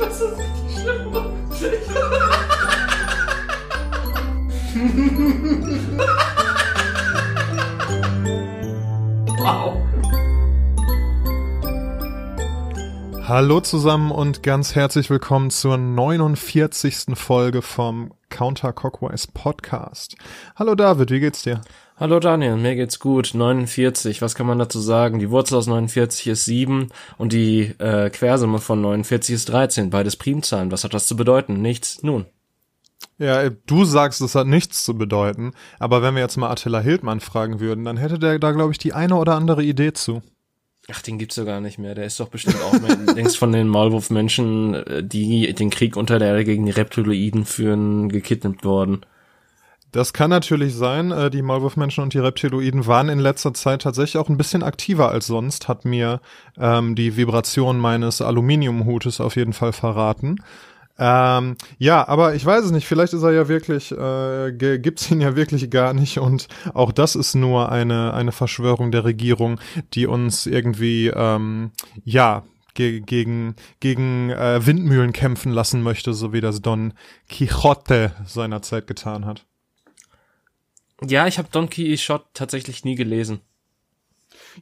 Das ist richtig schlimm. wow. Hallo zusammen und ganz herzlich willkommen zur 49. Folge vom Counter Cockwise Podcast. Hallo David, wie geht's dir? Hallo Daniel, mir geht's gut. 49, was kann man dazu sagen? Die Wurzel aus 49 ist 7 und die äh, Quersumme von 49 ist 13. Beides Primzahlen. Was hat das zu bedeuten? Nichts. Nun. Ja, du sagst, es hat nichts zu bedeuten, aber wenn wir jetzt mal Attila Hildmann fragen würden, dann hätte der da, glaube ich, die eine oder andere Idee zu. Ach, den gibt's doch gar nicht mehr. Der ist doch bestimmt auch längst von den Maulwurfmenschen, äh, die den Krieg unter der Erde gegen die Reptiloiden führen, gekidnappt worden. Das kann natürlich sein. Äh, die Maulwurfmenschen und die Reptiloiden waren in letzter Zeit tatsächlich auch ein bisschen aktiver als sonst, hat mir ähm, die Vibration meines Aluminiumhutes auf jeden Fall verraten. Ähm, ja, aber ich weiß es nicht. Vielleicht ist er ja wirklich, äh, gibt's ihn ja wirklich gar nicht und auch das ist nur eine eine Verschwörung der Regierung, die uns irgendwie, ähm, ja, ge gegen gegen äh, Windmühlen kämpfen lassen möchte, so wie das Don Quixote seinerzeit getan hat. Ja, ich habe Don Quixote tatsächlich nie gelesen.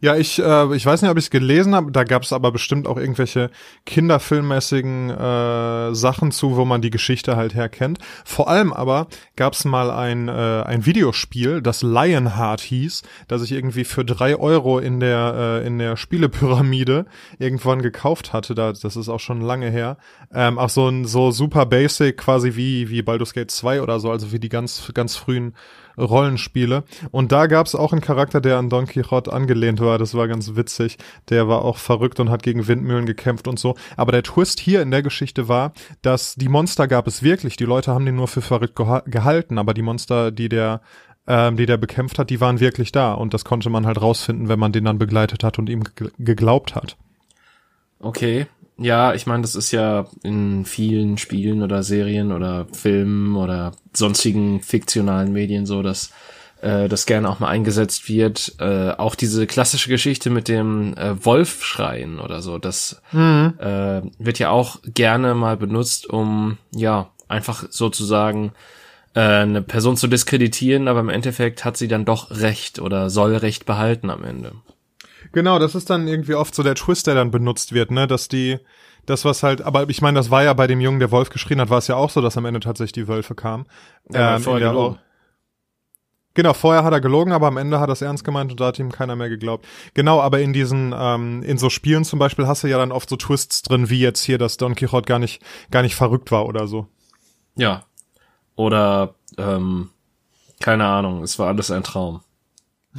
Ja, ich, äh, ich weiß nicht, ob ich es gelesen habe, da gab es aber bestimmt auch irgendwelche kinderfilmmäßigen äh, Sachen zu, wo man die Geschichte halt herkennt. Vor allem aber gab es mal ein, äh, ein Videospiel, das Lionheart hieß, das ich irgendwie für drei Euro in der, äh, in der Spielepyramide irgendwann gekauft hatte. Da, das ist auch schon lange her. Ähm, auch so ein so super basic, quasi wie, wie Baldur's Gate 2 oder so, also wie die ganz, ganz frühen Rollenspiele. Und da gab es auch einen Charakter, der an Don Quixote angelehnt war. Das war ganz witzig. Der war auch verrückt und hat gegen Windmühlen gekämpft und so. Aber der Twist hier in der Geschichte war, dass die Monster gab es wirklich. Die Leute haben den nur für verrückt gehalten, aber die Monster, die der ähm, die der bekämpft hat, die waren wirklich da. Und das konnte man halt rausfinden, wenn man den dann begleitet hat und ihm geglaubt hat. Okay, ja, ich meine, das ist ja in vielen Spielen oder Serien oder Filmen oder sonstigen fiktionalen Medien so, dass äh, das gerne auch mal eingesetzt wird. Äh, auch diese klassische Geschichte mit dem äh, Wolfschreien oder so, das mhm. äh, wird ja auch gerne mal benutzt, um ja einfach sozusagen äh, eine Person zu diskreditieren, aber im Endeffekt hat sie dann doch Recht oder soll Recht behalten am Ende. Genau, das ist dann irgendwie oft so der Twist, der dann benutzt wird, ne, dass die, das was halt, aber ich meine, das war ja bei dem Jungen, der Wolf geschrien hat, war es ja auch so, dass am Ende tatsächlich die Wölfe kamen. Ja, ähm, vorher gelogen. Auch, Genau, vorher hat er gelogen, aber am Ende hat er es ernst gemeint und da hat ihm keiner mehr geglaubt. Genau, aber in diesen, ähm, in so Spielen zum Beispiel hast du ja dann oft so Twists drin, wie jetzt hier, dass Don Quixote gar nicht, gar nicht verrückt war oder so. Ja. Oder, ähm, keine Ahnung, es war alles ein Traum.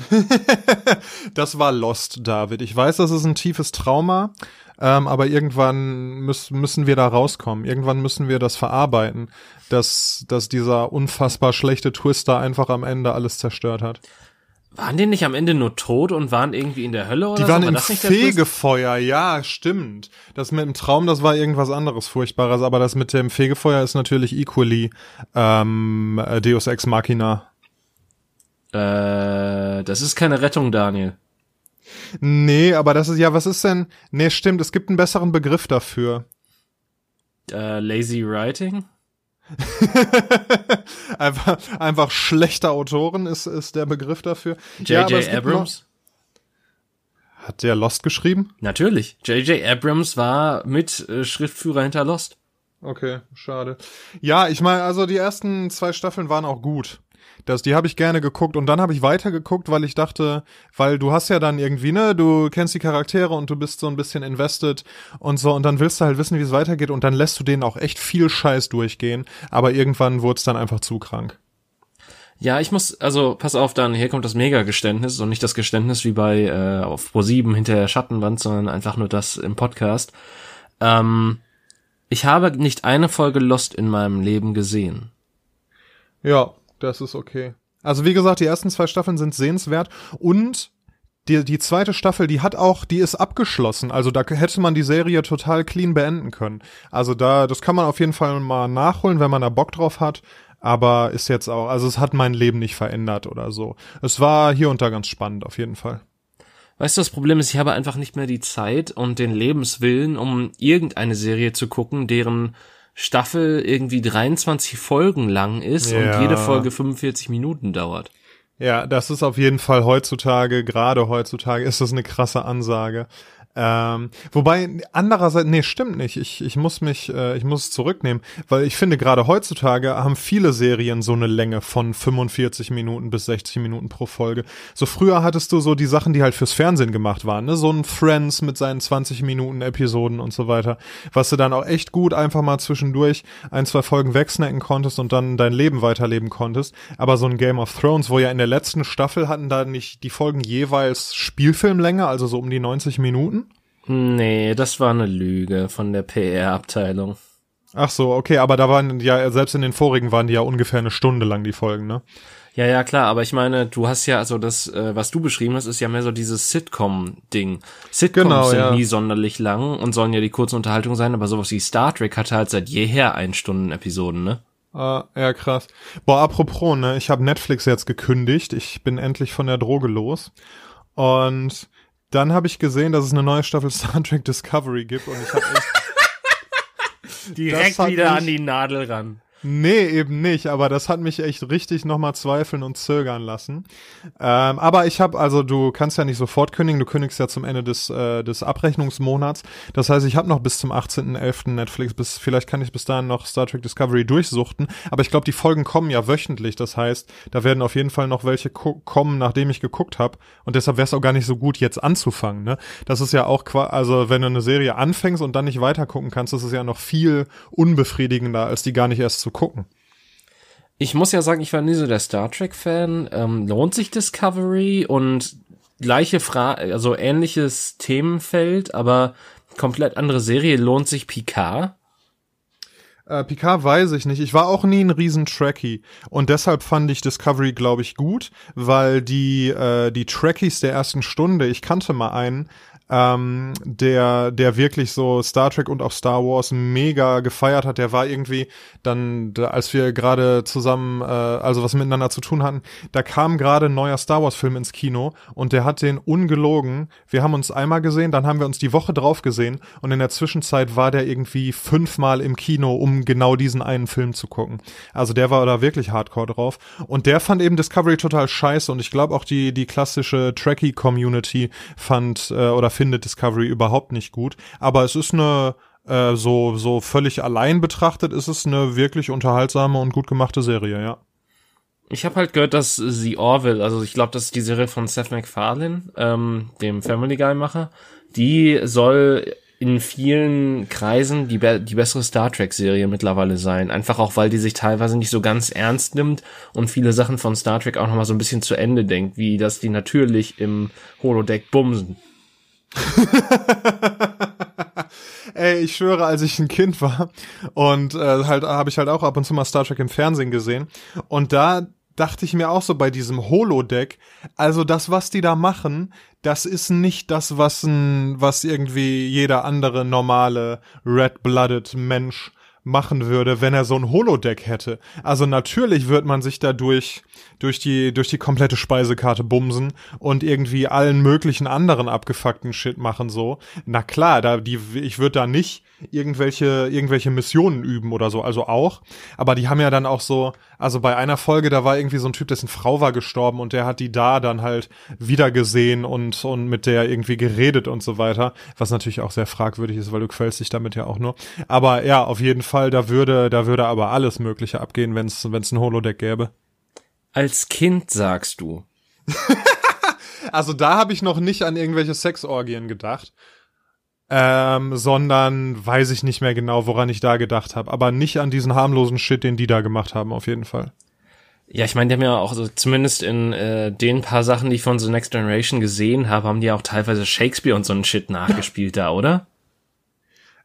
das war Lost, David. Ich weiß, das ist ein tiefes Trauma, ähm, aber irgendwann müß, müssen wir da rauskommen. Irgendwann müssen wir das verarbeiten, dass, dass dieser unfassbar schlechte Twister einfach am Ende alles zerstört hat. Waren die nicht am Ende nur tot und waren irgendwie in der Hölle oder Die waren so? im Fegefeuer, ja, stimmt. Das mit dem Traum, das war irgendwas anderes Furchtbares, aber das mit dem Fegefeuer ist natürlich equally ähm, Deus Ex Machina. Äh, das ist keine Rettung, Daniel. Nee, aber das ist ja, was ist denn? Nee, stimmt, es gibt einen besseren Begriff dafür. Äh, lazy Writing? einfach, einfach schlechter Autoren ist, ist der Begriff dafür. J.J. Ja, Abrams? Hat der Lost geschrieben? Natürlich. J.J. Abrams war mit äh, Schriftführer hinter Lost. Okay, schade. Ja, ich meine, also die ersten zwei Staffeln waren auch gut. Das, die habe ich gerne geguckt und dann habe ich weiter geguckt, weil ich dachte, weil du hast ja dann irgendwie, ne, du kennst die Charaktere und du bist so ein bisschen invested und so und dann willst du halt wissen, wie es weitergeht und dann lässt du denen auch echt viel Scheiß durchgehen, aber irgendwann wurde es dann einfach zu krank. Ja, ich muss, also pass auf, dann hier kommt das Mega-Geständnis und nicht das Geständnis wie bei äh, auf Pro 7 hinter der Schattenwand, sondern einfach nur das im Podcast. Ähm, ich habe nicht eine Folge Lost in meinem Leben gesehen. Ja, das ist okay. Also wie gesagt, die ersten zwei Staffeln sind sehenswert und die, die zweite Staffel, die hat auch, die ist abgeschlossen. Also da hätte man die Serie total clean beenden können. Also da, das kann man auf jeden Fall mal nachholen, wenn man da Bock drauf hat. Aber ist jetzt auch, also es hat mein Leben nicht verändert oder so. Es war hier und da ganz spannend, auf jeden Fall. Weißt du, das Problem ist, ich habe einfach nicht mehr die Zeit und den Lebenswillen, um irgendeine Serie zu gucken, deren Staffel irgendwie 23 Folgen lang ist Ja. und jede Folge 45 Minuten dauert. Ja, das ist auf jeden Fall heutzutage, gerade heutzutage, ist das eine krasse Ansage. Ähm, wobei andererseits, nee, stimmt nicht. Ich, ich muss mich, äh, ich muss es zurücknehmen, weil ich finde, gerade heutzutage haben viele Serien so eine Länge von 45 Minuten bis 60 Minuten pro Folge. So früher hattest du so die Sachen, die halt fürs Fernsehen gemacht waren, ne? So ein Friends mit seinen 20 Minuten Episoden und so weiter, was du dann auch echt gut einfach mal zwischendurch ein, zwei Folgen wegsnacken konntest und dann dein Leben weiterleben konntest. Aber so ein Game of Thrones, wo ja in der letzten Staffel hatten da nicht die Folgen jeweils Spielfilmlänge, also so um die 90 Minuten. Nee, das war eine Lüge von der PR-Abteilung. Ach so, okay, aber da waren ja, selbst in den vorigen waren die ja ungefähr eine Stunde lang, die Folgen, ne? Ja, ja, klar, aber ich meine, du hast ja, also das, äh, was du beschrieben hast, ist ja mehr so dieses Sitcom-Ding. Sitcoms Genau, sind ja. nie sonderlich lang und sollen ja die kurze Unterhaltung sein, aber sowas wie Star Trek hatte halt seit jeher Ein-Stunden-Episoden, ne? Ah, ja, krass. Boah, apropos, ne, ich habe Netflix jetzt gekündigt. Ich bin endlich von der Droge los. Und dann habe ich gesehen, dass es eine neue Staffel Star Trek Discovery gibt und ich habe echt Direkt wieder an die Nadel ran. Nee, eben nicht, aber das hat mich echt richtig nochmal zweifeln und zögern lassen. Ähm, aber ich habe, also du kannst ja nicht sofort kündigen, du kündigst ja zum Ende des, äh, des Abrechnungsmonats. Das heißt, ich habe noch bis zum 18.11. Netflix, bis vielleicht kann ich bis dahin noch Star Trek Discovery durchsuchten. Aber ich glaube, die Folgen kommen ja wöchentlich. Das heißt, da werden auf jeden Fall noch welche ko- kommen, nachdem ich geguckt habe. Und deshalb wäre es auch gar nicht so gut, jetzt anzufangen. Ne? Das ist ja auch, also wenn du eine Serie anfängst und dann nicht weiter kannst, das ist ja noch viel unbefriedigender, als die gar nicht erst zu gucken. Ich muss ja sagen, ich war nie so der Star Trek-Fan. Ähm, lohnt sich Discovery und gleiche Frage, also ähnliches Themenfeld, aber komplett andere Serie. Lohnt sich Picard? Äh, Picard weiß ich nicht. Ich war auch nie ein riesen Trekkie und deshalb fand ich Discovery, glaube ich, gut, weil die äh, die Trekkies der ersten Stunde, ich kannte mal einen, ähm, der der wirklich so Star Trek und auch Star Wars mega gefeiert hat. Der war irgendwie dann, da, als wir gerade zusammen, äh, also was miteinander zu tun hatten, da kam gerade ein neuer Star Wars Film ins Kino und der hat den ungelogen. Wir haben uns einmal gesehen, dann haben wir uns die Woche drauf gesehen und in der Zwischenzeit war der irgendwie fünfmal im Kino, um genau diesen einen Film zu gucken. Also der war da wirklich hardcore drauf und der fand eben Discovery total scheiße und ich glaube auch die die klassische Trekkie Community fand äh, oder findet Discovery überhaupt nicht gut, aber es ist eine äh, so so völlig allein betrachtet ist es eine wirklich unterhaltsame und gut gemachte Serie, ja. Ich habe halt gehört, dass The Orville, also ich glaube, das ist die Serie von Seth MacFarlane, ähm, dem Family Guy Macher, die soll in vielen Kreisen die, be die bessere Star Trek Serie mittlerweile sein. Einfach auch, weil die sich teilweise nicht so ganz ernst nimmt und viele Sachen von Star Trek auch nochmal so ein bisschen zu Ende denkt, wie dass die natürlich im Holodeck bumsen. Ey, ich schwöre, als ich ein Kind war und äh, halt habe ich halt auch ab und zu mal Star Trek im Fernsehen gesehen und da dachte ich mir auch so bei diesem Holodeck, also das, was die da machen, das ist nicht das, was ein, was irgendwie jeder andere normale red-blooded Mensch machen würde, wenn er so ein Holodeck hätte. Also natürlich wird man sich dadurch durch die durch die komplette Speisekarte bumsen und irgendwie allen möglichen anderen abgefuckten Shit machen so. Na klar, da die ich würde da nicht irgendwelche irgendwelche Missionen üben oder so, also auch, aber die haben ja dann auch so, also bei einer Folge da war irgendwie so ein Typ, dessen Frau war gestorben und der hat die da dann halt wieder gesehen und und mit der irgendwie geredet und so weiter, was natürlich auch sehr fragwürdig ist, weil du quälst dich damit ja auch nur. Aber ja, auf jeden Fall, da würde da würde aber alles mögliche abgehen, wenn es ein Holodeck gäbe. Als Kind sagst du. Also da habe ich noch nicht an irgendwelche Sexorgien gedacht. Ähm, sondern weiß ich nicht mehr genau, woran ich da gedacht habe. Aber nicht an diesen harmlosen Shit, den die da gemacht haben, auf jeden Fall. Ja, ich meine, die haben ja auch so, zumindest in äh, den paar Sachen, die ich von The Next Generation gesehen habe, haben die auch teilweise Shakespeare und so einen Shit nachgespielt da, oder?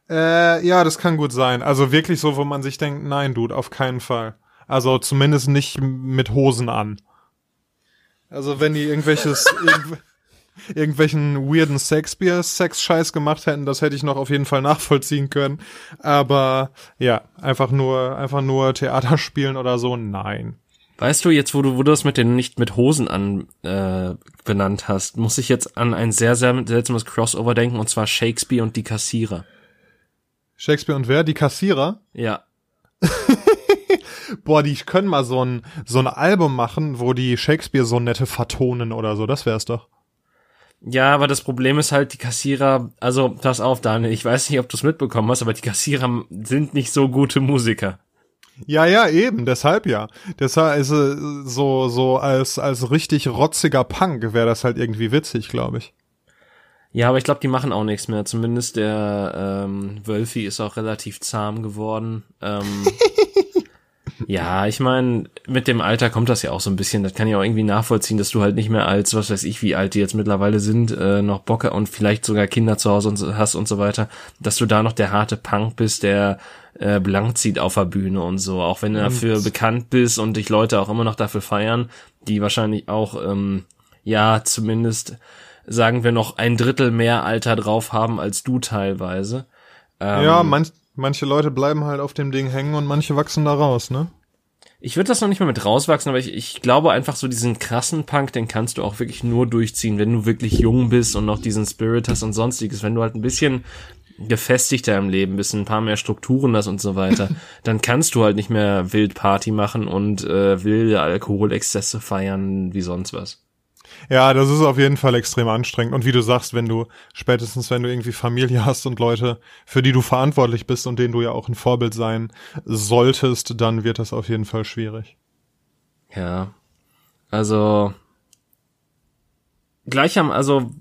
Äh, ja, das kann gut sein. Also wirklich so, wo man sich denkt, nein, Dude, auf keinen Fall. Also zumindest nicht mit Hosen an. Also wenn die irgendwelches irgendw irgendwelchen weirden Shakespeare-Sex-Scheiß gemacht hätten, das hätte ich noch auf jeden Fall nachvollziehen können. Aber ja, einfach nur, einfach nur Theater spielen oder so, nein. Weißt du, jetzt wo du, wo du das mit den nicht mit Hosen an äh, benannt hast, muss ich jetzt an ein sehr, sehr seltsames Crossover denken, und zwar Shakespeare und die Kassierer. Shakespeare und wer? Die Kassierer? Ja. Boah, die können mal so ein, so ein Album machen, wo die Shakespeare-Sonette vertonen oder so, das wär's doch. Ja, aber das Problem ist halt, die Kassierer, also pass auf, Daniel, ich weiß nicht, ob du es mitbekommen hast, aber die Kassierer sind nicht so gute Musiker. Ja, ja, eben, deshalb ja. Deshalb ist äh, so, so als, als richtig rotziger Punk wäre das halt irgendwie witzig, glaube ich. Ja, aber ich glaube, die machen auch nichts mehr. Zumindest der ähm, Wölfi ist auch relativ zahm geworden. Ähm, ja, ich meine, mit dem Alter kommt das ja auch so ein bisschen. Das kann ich auch irgendwie nachvollziehen, dass du halt nicht mehr als, was weiß ich, wie alt die jetzt mittlerweile sind, äh, noch Bocke und vielleicht sogar Kinder zu Hause und, hast und so weiter, dass du da noch der harte Punk bist, der äh, blank zieht auf der Bühne und so. Auch wenn du dafür bekannt bist und dich Leute auch immer noch dafür feiern, die wahrscheinlich auch, ähm, ja, zumindest sagen wir noch ein Drittel mehr Alter drauf haben als du teilweise. Ähm, ja, manch, manche Leute bleiben halt auf dem Ding hängen und manche wachsen da raus, ne? Ich würde das noch nicht mal mit rauswachsen, aber ich, ich glaube einfach so diesen krassen Punk, den kannst du auch wirklich nur durchziehen, wenn du wirklich jung bist und noch diesen Spirit hast und sonstiges. Wenn du halt ein bisschen gefestigter im Leben bist, ein paar mehr Strukturen hast und so weiter, dann kannst du halt nicht mehr wild Party machen und äh, wilde Alkoholexzesse feiern wie sonst was. Ja, das ist auf jeden Fall extrem anstrengend. Und wie du sagst, wenn du, spätestens wenn du irgendwie Familie hast und Leute, für die du verantwortlich bist und denen du ja auch ein Vorbild sein solltest, dann wird das auf jeden Fall schwierig. Ja. Also, gleich am, also,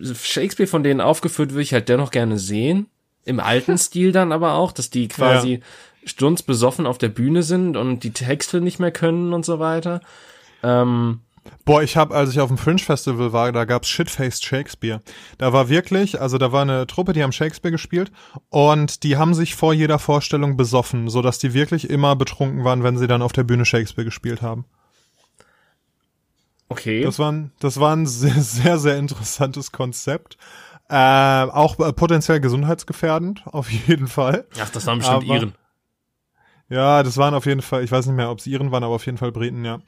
Shakespeare von denen aufgeführt würde ich halt dennoch gerne sehen. Im alten Stil dann aber auch, dass die quasi ja. stundsbesoffen auf der Bühne sind und die Texte nicht mehr können und so weiter. Ähm, Boah, ich habe, als ich auf dem Fringe Festival war, da gab's Shitfaced Shakespeare. Da war wirklich, also da war eine Truppe, die haben Shakespeare gespielt und die haben sich vor jeder Vorstellung besoffen, so dass die wirklich immer betrunken waren, wenn sie dann auf der Bühne Shakespeare gespielt haben. Okay. Das war ein, das war ein sehr, sehr, sehr interessantes Konzept. Äh, auch äh, potenziell gesundheitsgefährdend, auf jeden Fall. Ach, das waren bestimmt Aber, Iren. Ja, das waren auf jeden Fall, ich weiß nicht mehr, ob es Iren waren, aber auf jeden Fall Briten, ja.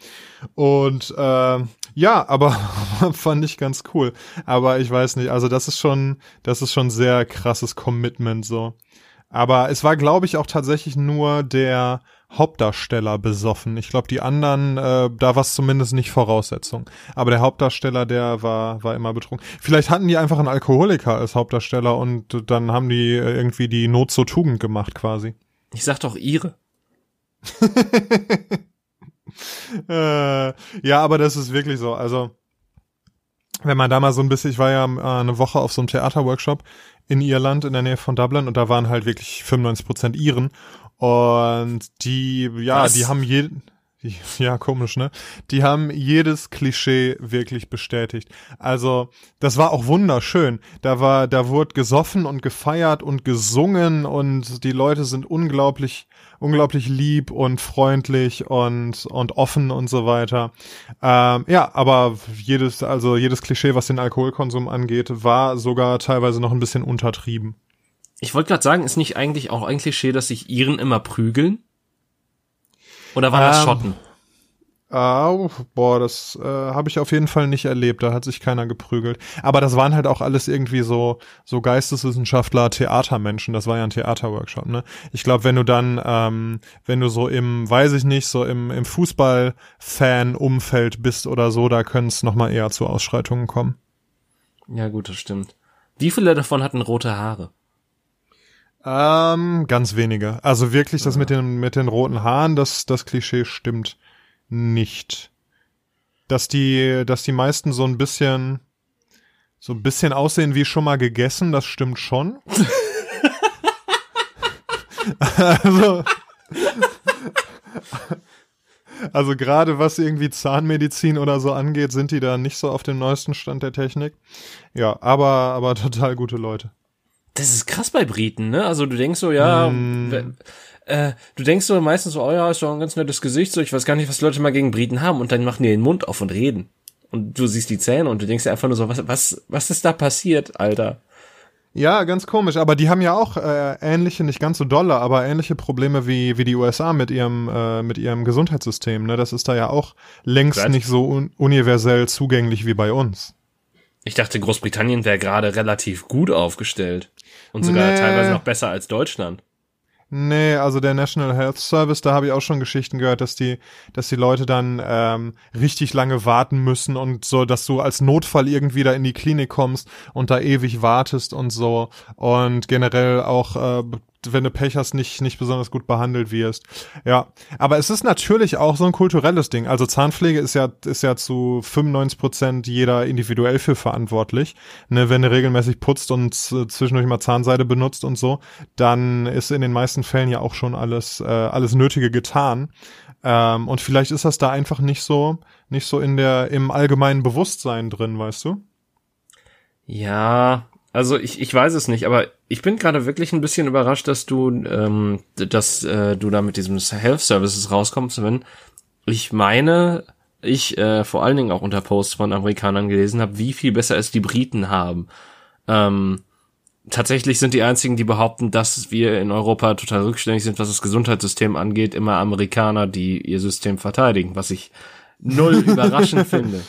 Und äh, ja, aber fand ich ganz cool. Aber ich weiß nicht, also das ist schon, das ist schon sehr krasses Commitment so. Aber es war, glaube ich, auch tatsächlich nur der Hauptdarsteller besoffen. Ich glaube, die anderen, äh, da war es zumindest nicht Voraussetzung. Aber der Hauptdarsteller, der war, war immer betrunken. Vielleicht hatten die einfach einen Alkoholiker als Hauptdarsteller und dann haben die äh, irgendwie die Not zur Tugend gemacht quasi. Ich sag doch ihre. äh, ja, aber das ist wirklich so. Also, wenn man da mal so ein bisschen, ich war ja äh, eine Woche auf so einem Theaterworkshop in Irland in der Nähe von Dublin und da waren halt wirklich 95 Prozent Iren und die, ja, Was? die haben jeden, ja, komisch, ne? Die haben jedes Klischee wirklich bestätigt. Also, das war auch wunderschön. Da war, da wurde gesoffen und gefeiert und gesungen und die Leute sind unglaublich, unglaublich lieb und freundlich und, und offen und so weiter. Ähm, ja, aber jedes, also jedes Klischee, was den Alkoholkonsum angeht, war sogar teilweise noch ein bisschen untertrieben. Ich wollte gerade sagen, ist nicht eigentlich auch ein Klischee, dass sich Iren immer prügeln? Oder waren das ähm, Schotten? Uh, boah, das äh, habe ich auf jeden Fall nicht erlebt. Da hat sich keiner geprügelt. Aber das waren halt auch alles irgendwie so so Geisteswissenschaftler, Theatermenschen. Das war ja ein Theaterworkshop. Ne? Ich glaube, wenn du dann, ähm, wenn du so im, weiß ich nicht, so im im Fußball-Fan-Umfeld bist oder so, da können es noch mal eher zu Ausschreitungen kommen. Ja, gut, das stimmt. Wie viele davon hatten rote Haare? Ähm, ganz wenige. Also wirklich, das mit den, mit den roten Haaren, das, das Klischee stimmt nicht. Dass die, dass die meisten so ein bisschen, so ein bisschen aussehen wie schon mal gegessen, das stimmt schon. also, also gerade was irgendwie Zahnmedizin oder so angeht, sind die da nicht so auf dem neuesten Stand der Technik. Ja, aber, aber total gute Leute. Das ist krass bei Briten, ne? Also du denkst so, ja, mm. äh, du denkst so meistens so, oh ja, ist doch ein ganz nettes Gesicht, so ich weiß gar nicht, was Leute mal gegen Briten haben und dann machen die den Mund auf und reden. Und du siehst die Zähne und du denkst dir einfach nur so, was, was, was ist da passiert, Alter? Ja, ganz komisch, aber die haben ja auch äh, ähnliche, nicht ganz so dolle, aber ähnliche Probleme wie, wie die USA mit ihrem, äh, mit ihrem Gesundheitssystem. Ne? Das ist da ja auch längst Was? nicht so un universell zugänglich wie bei uns. Ich dachte, Großbritannien wäre gerade relativ gut aufgestellt. Und sogar Nee. teilweise noch besser als Deutschland. Nee, also der National Health Service, da habe ich auch schon Geschichten gehört, dass die, dass die Leute dann ähm, richtig lange warten müssen und so, dass du als Notfall irgendwie da in die Klinik kommst und da ewig wartest und so und generell auch, äh, wenn du Pech hast, nicht nicht besonders gut behandelt wirst. Ja, aber es ist natürlich auch so ein kulturelles Ding. Also Zahnpflege ist ja ist ja zu 95 Prozent jeder individuell für verantwortlich. Ne, wenn du regelmäßig putzt und zwischendurch mal Zahnseide benutzt und so, dann ist in den meisten Fällen ja auch schon alles äh, alles Nötige getan. Ähm, und vielleicht ist das da einfach nicht so nicht so in der im allgemeinen Bewusstsein drin, weißt du? Ja, also ich, ich weiß es nicht, aber ich bin gerade wirklich ein bisschen überrascht, dass du, ähm, dass äh, du da mit diesem Health Services rauskommst, wenn ich meine, ich äh, vor allen Dingen auch unter Posts von Amerikanern gelesen habe, wie viel besser es die Briten haben. Ähm, tatsächlich sind die einzigen, die behaupten, dass wir in Europa total rückständig sind, was das Gesundheitssystem angeht, immer Amerikaner, die ihr System verteidigen, was ich null überraschend finde.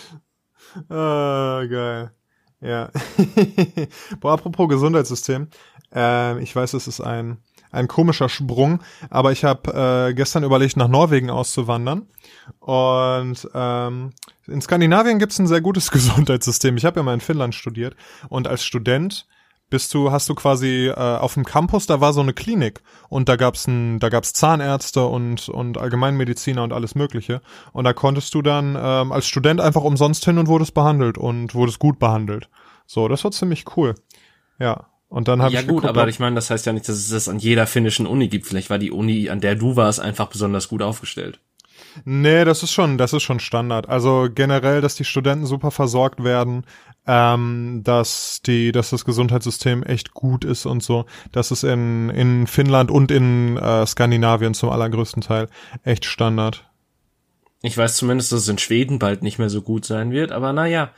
Ah, geil. Ja. Boah, apropos Gesundheitssystem. Ähm, ich weiß, es ist ein, ein komischer Sprung, aber ich habe äh, gestern überlegt, nach Norwegen auszuwandern. Und ähm, in Skandinavien gibt's ein sehr gutes Gesundheitssystem. Ich habe ja mal in Finnland studiert und als Student bist du, hast du quasi äh, auf dem Campus, da war so eine Klinik und da gab's ein, da gab's Zahnärzte und und Allgemeinmediziner und alles Mögliche und da konntest du dann ähm, als Student einfach umsonst hin und wurdest behandelt und wurdest gut behandelt. So, das war ziemlich cool. Ja. Und dann habe Ja ich gut, geguckt, aber ich meine, das heißt ja nicht, dass es das an jeder finnischen Uni gibt. Vielleicht war die Uni, an der du warst, einfach besonders gut aufgestellt. Nee, das ist schon, das ist schon Standard. Also generell, dass die Studenten super versorgt werden, ähm, dass die, dass das Gesundheitssystem echt gut ist und so. Das ist in, in Finnland und in äh, Skandinavien zum allergrößten Teil echt Standard. Ich weiß zumindest, dass es in Schweden bald nicht mehr so gut sein wird, aber naja.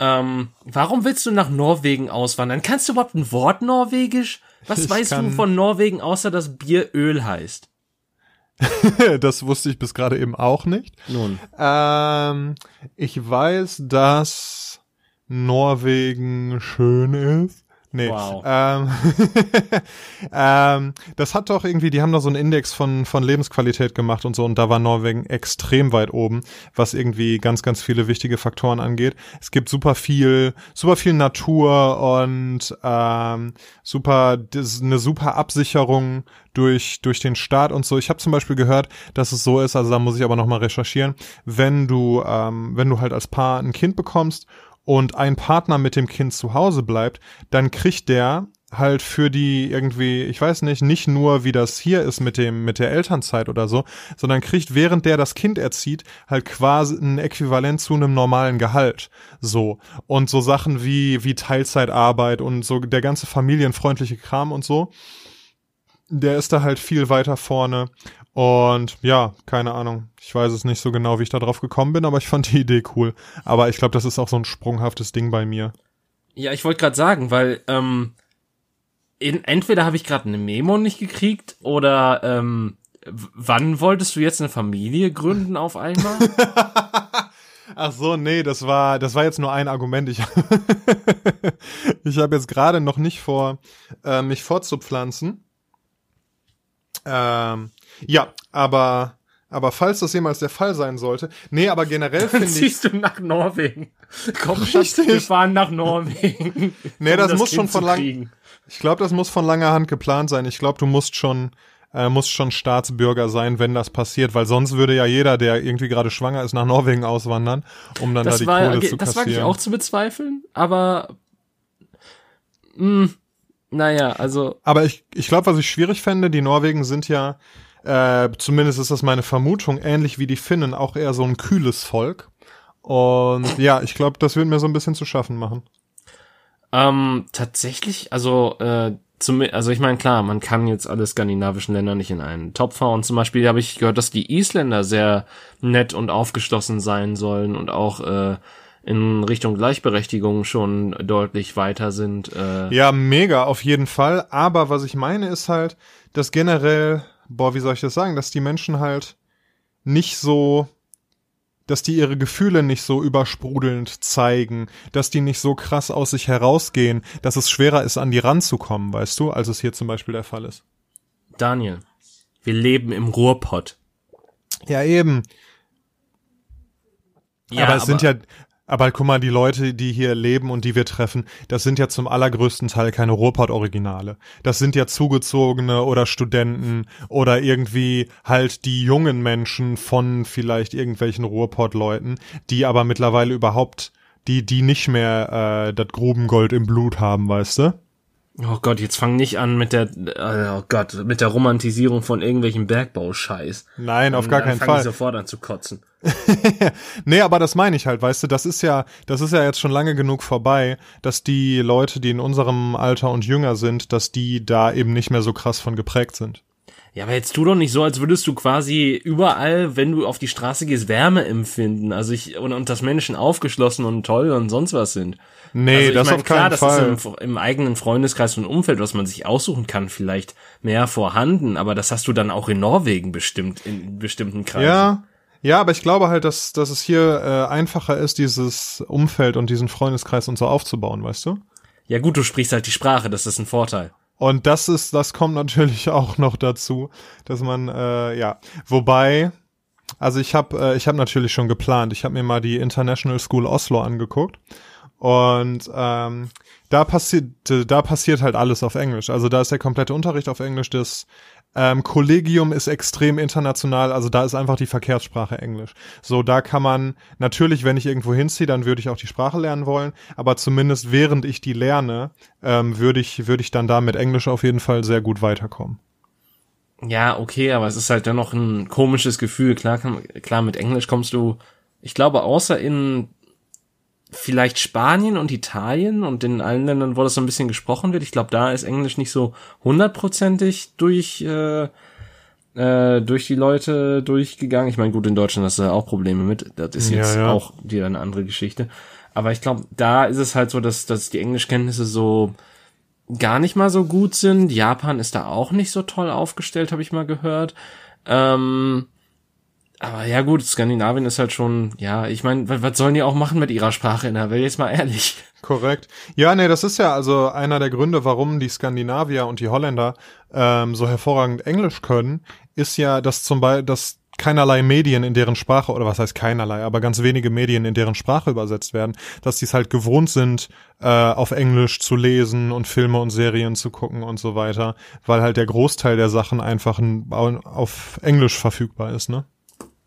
Ähm, warum willst du nach Norwegen auswandern? Kannst du überhaupt ein Wort Norwegisch? Was Ich weißt du von Norwegen, außer dass Bier Öl heißt? das wusste ich bis gerade eben auch nicht. Nun, Ähm, ich weiß, dass Norwegen schön ist. Nee. Wow. Ähm, ähm, das hat doch irgendwie, die haben da so einen Index von, von Lebensqualität gemacht und so und da war Norwegen extrem weit oben, was irgendwie ganz, ganz viele wichtige Faktoren angeht. Es gibt super viel, super viel Natur und ähm, super, eine super Absicherung durch, durch den Staat und so. Ich habe zum Beispiel gehört, dass es so ist, also da muss ich aber nochmal recherchieren, wenn du, ähm, wenn du halt als Paar ein Kind bekommst und ein Partner mit dem Kind zu Hause bleibt, dann kriegt der halt für die irgendwie, ich weiß nicht, nicht nur wie das hier ist mit dem mit der Elternzeit oder so, sondern kriegt während der das Kind erzieht halt quasi ein Äquivalent zu einem normalen Gehalt. So und so Sachen wie wie Teilzeitarbeit und so der ganze familienfreundliche Kram und so. Der ist da halt viel weiter vorne und ja, keine Ahnung. Ich weiß es nicht so genau, wie ich da drauf gekommen bin, aber ich fand die Idee cool. Aber ich glaube, das ist auch so ein sprunghaftes Ding bei mir. ja, ich wollte gerade sagen, weil ähm, in, entweder habe ich gerade eine Memo nicht gekriegt oder ähm, wann wolltest du jetzt eine Familie gründen auf einmal? Ach so, nee, das war, das war jetzt nur ein Argument. Ich, ich habe jetzt gerade noch nicht vor, äh, mich fortzupflanzen. Ähm, ja, aber, aber falls das jemals der Fall sein sollte, nee, aber generell finde ich, ziehst du nach Norwegen. Komm, Schatz, wir fahren nach Norwegen. nee, um das, muss Kind schon von lang, ich glaube, das muss von langer Hand geplant sein. Ich glaube, du musst schon, äh, musst schon Staatsbürger sein, wenn das passiert, weil sonst würde ja jeder, der irgendwie gerade schwanger ist, nach Norwegen auswandern, um dann da Das die war, Kohle okay, zu das kassieren. wage ich auch zu bezweifeln, aber mh, naja, also Aber ich, ich glaube, was ich schwierig fände, die Norwegen sind ja, äh, zumindest ist das meine Vermutung, ähnlich wie die Finnen, auch eher so ein kühles Volk. Und ja, ich glaube, das wird mir so ein bisschen zu schaffen machen. ähm, tatsächlich, also äh, zum, also ich meine klar, man kann jetzt alle skandinavischen Länder nicht in einen Topf hauen. Zum Beispiel habe ich gehört, dass die Isländer sehr nett und aufgeschlossen sein sollen und auch äh, in Richtung Gleichberechtigung schon deutlich weiter sind. Äh ja, mega, auf jeden Fall. Aber was ich meine ist halt, dass generell, boah, wie soll ich das sagen, dass die Menschen halt nicht so, dass die ihre Gefühle nicht so übersprudelnd zeigen, dass die nicht so krass aus sich herausgehen, dass es schwerer ist, an die ranzukommen, weißt du, als es hier zum Beispiel der Fall ist. Daniel, wir leben im Ruhrpott. Ja, eben. Ja, aber es aber sind ja, aber guck mal, die Leute, die hier leben und die wir treffen, das sind ja zum allergrößten Teil keine Ruhrpott-Originale. Das sind ja Zugezogene oder Studenten oder irgendwie halt die jungen Menschen von vielleicht irgendwelchen Ruhrpott-Leuten, die aber mittlerweile überhaupt, die, die nicht mehr äh, das Grubengold im Blut haben, weißt du? Oh Gott, jetzt fang nicht an mit der, oh Gott, mit der Romantisierung von irgendwelchen Bergbauscheiß. Nein, auf gar keinen Fall. Ich sofort an zu kotzen. nee, aber das meine ich halt, weißt du, das ist ja, das ist ja jetzt schon lange genug vorbei, dass die Leute, die in unserem Alter und jünger sind, dass die da eben nicht mehr so krass von geprägt sind. Ja, aber jetzt tu doch nicht so, als würdest du quasi überall, wenn du auf die Straße gehst, Wärme empfinden. Also ich, und, und dass Menschen aufgeschlossen und toll und sonst was sind. Nee, also das mein, auf klar, keinen Fall. Das ist im, im, eigenen Freundeskreis und Umfeld, was man sich aussuchen kann, vielleicht mehr vorhanden, aber das hast du dann auch in Norwegen bestimmt, in bestimmten Kreisen. Ja, ja, aber ich glaube halt, dass, dass es hier äh, einfacher ist, dieses Umfeld und diesen Freundeskreis und so aufzubauen, weißt du? Ja gut, du sprichst halt die Sprache, das ist ein Vorteil. Und das ist, das kommt natürlich auch noch dazu, dass man, äh, ja, wobei, also ich habe, äh, ich habe natürlich schon geplant. Ich habe mir mal die International School Oslo angeguckt und ähm, da passiert, da passiert halt alles auf Englisch. Also da ist der komplette Unterricht auf Englisch. Das ähm, Kollegium ist extrem international, also da ist einfach die Verkehrssprache Englisch. So, da kann man natürlich, wenn ich irgendwo hinziehe, dann würde ich auch die Sprache lernen wollen, aber zumindest während ich die lerne, ähm, würde ich, würde ich dann da mit Englisch auf jeden Fall sehr gut weiterkommen. Ja, okay, aber es ist halt dennoch ein komisches Gefühl. Klar, klar, mit Englisch kommst du, ich glaube, außer in vielleicht Spanien und Italien und in allen Ländern, wo das so ein bisschen gesprochen wird. Ich glaube, da ist Englisch nicht so hundertprozentig durch äh, äh, durch die Leute durchgegangen. Ich meine, gut, in Deutschland hast du ja auch Probleme mit. Das ist jetzt ja, ja. auch wieder eine andere Geschichte. Aber ich glaube, da ist es halt so, dass, dass die Englischkenntnisse so gar nicht mal so gut sind. Japan ist da auch nicht so toll aufgestellt, habe ich mal gehört. Ähm, aber ja gut, Skandinavien ist halt schon, ja, ich meine, was sollen die auch machen mit ihrer Sprache in der Welt, jetzt mal ehrlich. Korrekt. Ja, nee, das ist ja also einer der Gründe, warum die Skandinavier und die Holländer ähm, so hervorragend Englisch können, ist ja, dass zum Beispiel, dass keinerlei Medien in deren Sprache, oder was heißt keinerlei, aber ganz wenige Medien in deren Sprache übersetzt werden, dass die es halt gewohnt sind, äh, auf Englisch zu lesen und Filme und Serien zu gucken und so weiter, weil halt der Großteil der Sachen einfach auf Englisch verfügbar ist, ne?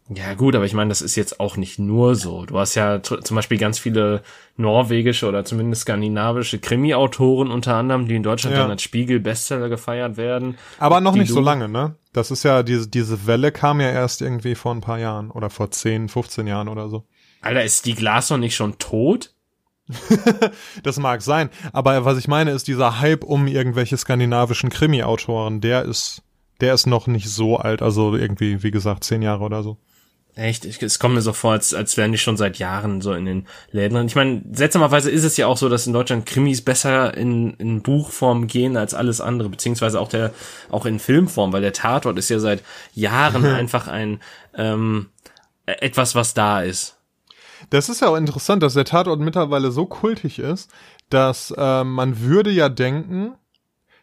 Ja gut, aber ich meine, das ist jetzt auch nicht nur so. Du hast ja zum Beispiel ganz viele norwegische oder zumindest skandinavische Krimi-Autoren unter anderem, die in Deutschland ja. dann als Spiegel-Bestseller gefeiert werden. Aber noch nicht so lange, ne? Das ist ja, diese, diese Welle kam ja erst irgendwie vor ein paar Jahren oder vor 10, 15 Jahren oder so. Alter, ist die Glasner nicht schon tot? das mag sein, aber was ich meine ist dieser Hype um irgendwelche skandinavischen Krimi-Autoren, der ist, der ist noch nicht so alt, also irgendwie, wie gesagt, zehn Jahre oder so. Echt? Ich, es kommt mir so vor, als, als wären die schon seit Jahren so in den Läden. Ich meine, seltsamerweise ist es ja auch so, dass in Deutschland Krimis besser in, in Buchform gehen als alles andere, beziehungsweise auch der auch in Filmform, weil der Tatort ist ja seit Jahren einfach ein ähm, etwas, was da ist. Das ist ja auch interessant, dass der Tatort mittlerweile so kultig ist, dass äh, man würde ja denken,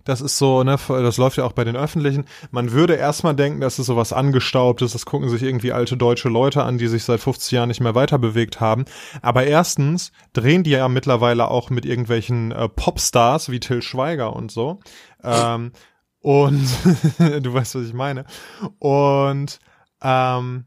das ist so, ne, das läuft ja auch bei den öffentlichen. Man würde erstmal denken, das ist sowas angestaubtes, das gucken sich irgendwie alte deutsche Leute an, die sich seit 50 Jahren nicht mehr weiter bewegt haben. Aber erstens drehen die ja mittlerweile auch mit irgendwelchen äh, Popstars wie Till Schweiger und so. Ähm, und du weißt, was ich meine. Und ähm,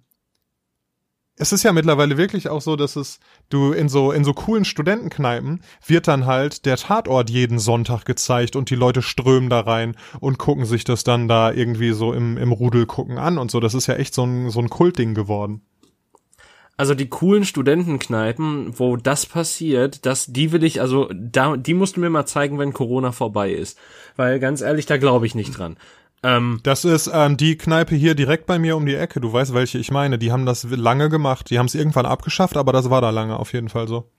es ist ja mittlerweile wirklich auch so, dass es du in so in so coolen Studentenkneipen wird dann halt der Tatort jeden Sonntag gezeigt und die Leute strömen da rein und gucken sich das dann da irgendwie so im im Rudel gucken an und so. Das ist ja echt so ein so ein Kultding geworden. Also die coolen Studentenkneipen, wo das passiert, das die will ich also da die musst du mir mal zeigen, wenn Corona vorbei ist, weil ganz ehrlich, da glaube ich nicht dran. Ähm, das ist ähm, die Kneipe hier direkt bei mir um die Ecke. Du weißt, welche ich meine. Die haben das lange gemacht. Die haben es irgendwann abgeschafft, aber das war da lange auf jeden Fall so.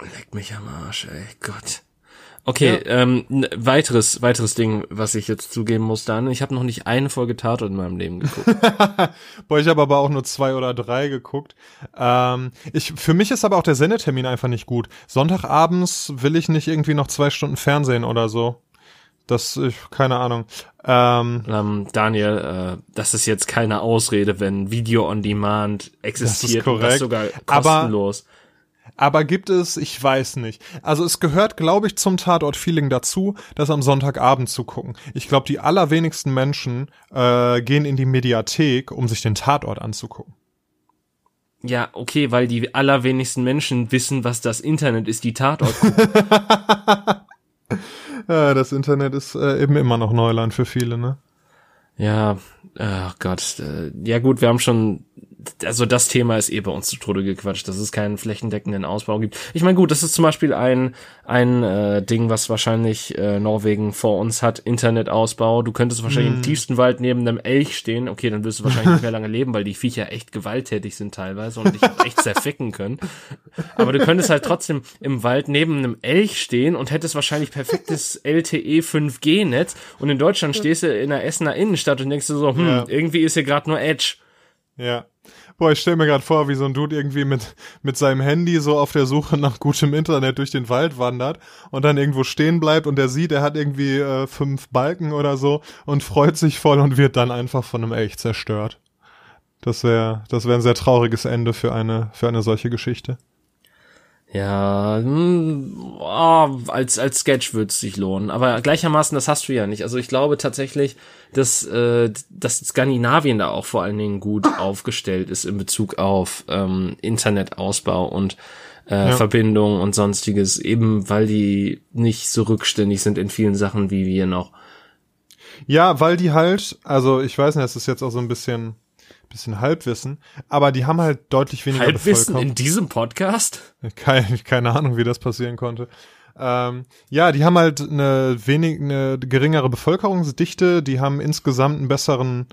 Leck mich am Arsch, ey, Gott. Okay, ja. ähm, weiteres, weiteres Ding, was ich jetzt zugeben muss, dann, ich habe noch nicht eine Folge Tatort in meinem Leben geguckt. Boah, ich habe aber auch nur zwei oder drei geguckt. Ähm, ich, für mich ist aber auch der Sendetermin einfach nicht gut. Sonntagabends will ich nicht irgendwie noch zwei Stunden Fernsehen oder so. Das, ich, keine Ahnung. Ähm, ähm, Daniel, äh, das ist jetzt keine Ausrede, wenn Video on Demand existiert das ist korrekt, das sogar kostenlos. Aber aber gibt es, ich weiß nicht. Also es gehört, glaube ich, zum Tatort-Feeling dazu, das am Sonntagabend zu gucken. Ich glaube, die allerwenigsten Menschen äh, gehen in die Mediathek, um sich den Tatort anzugucken. Ja, okay, weil die allerwenigsten Menschen wissen, was das Internet ist, die Tatort. ja, das Internet ist äh, eben immer noch Neuland für viele, ne? Ja, ach Gott. Äh, ja gut, wir haben schon also das Thema ist eh bei uns zu Tode gequatscht, dass es keinen flächendeckenden Ausbau gibt. Ich meine, gut, das ist zum Beispiel ein, ein äh, Ding, was wahrscheinlich äh, Norwegen vor uns hat, Internetausbau. Du könntest wahrscheinlich mm. im tiefsten Wald neben einem Elch stehen. Okay, dann wirst du wahrscheinlich nicht mehr lange leben, weil die Viecher echt gewalttätig sind teilweise und dich echt zerficken können. Aber du könntest halt trotzdem im Wald neben einem Elch stehen und hättest wahrscheinlich perfektes LTE 5G-Netz und in Deutschland stehst du in der Essener Innenstadt und denkst du so, hm, ja. irgendwie ist hier gerade nur Edge. Ja. Boah, ich stell mir gerade vor, wie so ein Dude irgendwie mit, mit seinem Handy so auf der Suche nach gutem Internet durch den Wald wandert und dann irgendwo stehen bleibt und er sieht, er hat irgendwie äh, fünf Balken oder so und freut sich voll und wird dann einfach von einem Elch zerstört. Das wäre das wäre ein sehr trauriges Ende für eine, für eine solche Geschichte. Ja, oh, als als Sketch würde es sich lohnen, aber gleichermaßen das hast du ja nicht. Also ich glaube tatsächlich, dass äh, dass Skandinavien da auch vor allen Dingen gut aufgestellt ist in Bezug auf ähm, Internetausbau und äh, ja. Verbindung und sonstiges, eben weil die nicht so rückständig sind in vielen Sachen wie wir noch. Ja, weil die halt, also ich weiß nicht, es ist jetzt auch so ein bisschen bisschen Halbwissen, aber die haben halt deutlich weniger Halbwissen in diesem Podcast? Keine, keine Ahnung, wie das passieren konnte. Ähm, ja, die haben halt eine wenig, eine geringere Bevölkerungsdichte, die haben insgesamt einen besseren,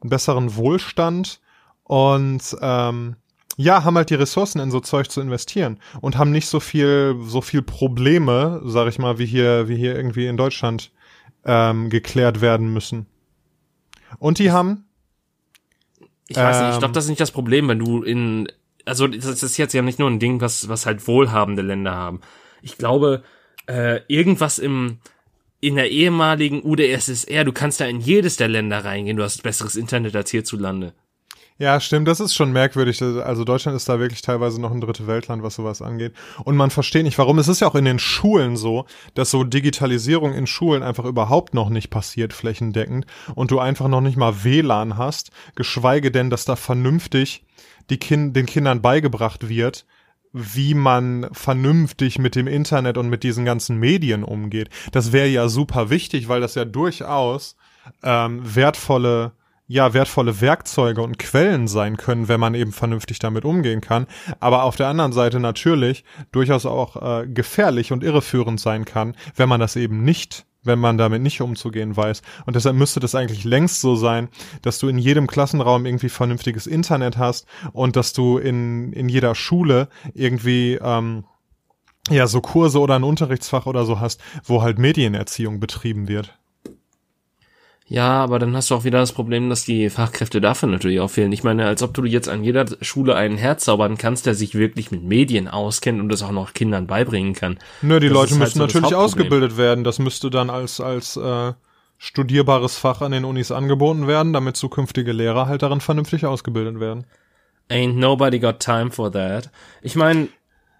einen besseren Wohlstand und ähm, ja, haben halt die Ressourcen in so Zeug zu investieren und haben nicht so viel, so viel Probleme, sag ich mal, wie hier, wie hier irgendwie in Deutschland ähm, geklärt werden müssen. Und die haben ich weiß ähm, nicht, ich glaube, das ist nicht das Problem, wenn du in, also das ist jetzt ja nicht nur ein Ding, was, was halt wohlhabende Länder haben. Ich glaube, äh, irgendwas im, in der ehemaligen UdSSR, du kannst da in jedes der Länder reingehen, du hast besseres Internet als hierzulande. Ja, stimmt, das ist schon merkwürdig. Also Deutschland ist da wirklich teilweise noch ein dritte Weltland, was sowas angeht. Und man versteht nicht, warum. Es ist ja auch in den Schulen so, dass so Digitalisierung in Schulen einfach überhaupt noch nicht passiert, flächendeckend. Und du einfach noch nicht mal WLAN hast, geschweige denn, dass da vernünftig die kind den Kindern beigebracht wird, wie man vernünftig mit dem Internet und mit diesen ganzen Medien umgeht. Das wäre ja super wichtig, weil das ja durchaus ähm, wertvolle ja wertvolle Werkzeuge und Quellen sein können, wenn man eben vernünftig damit umgehen kann, aber auf der anderen Seite natürlich durchaus auch äh, gefährlich und irreführend sein kann, wenn man das eben nicht wenn man damit nicht umzugehen weiß. Und deshalb müsste das eigentlich längst so sein, dass du in jedem Klassenraum irgendwie vernünftiges Internet hast und dass du in, in jeder Schule irgendwie ähm, ja so Kurse oder ein Unterrichtsfach oder so hast, wo halt Medienerziehung betrieben wird. Ja, aber dann hast du auch wieder das Problem, dass die Fachkräfte dafür natürlich auch fehlen. Ich meine, als ob du jetzt an jeder Schule einen herzaubern kannst, der sich wirklich mit Medien auskennt und das auch noch Kindern beibringen kann. Nö, die das Leute halt müssen halt so natürlich ausgebildet werden. Das müsste dann als, als äh, studierbares Fach an den Unis angeboten werden, damit zukünftige Lehrer halt darin vernünftig ausgebildet werden. Ain't nobody got time for that. Ich meine,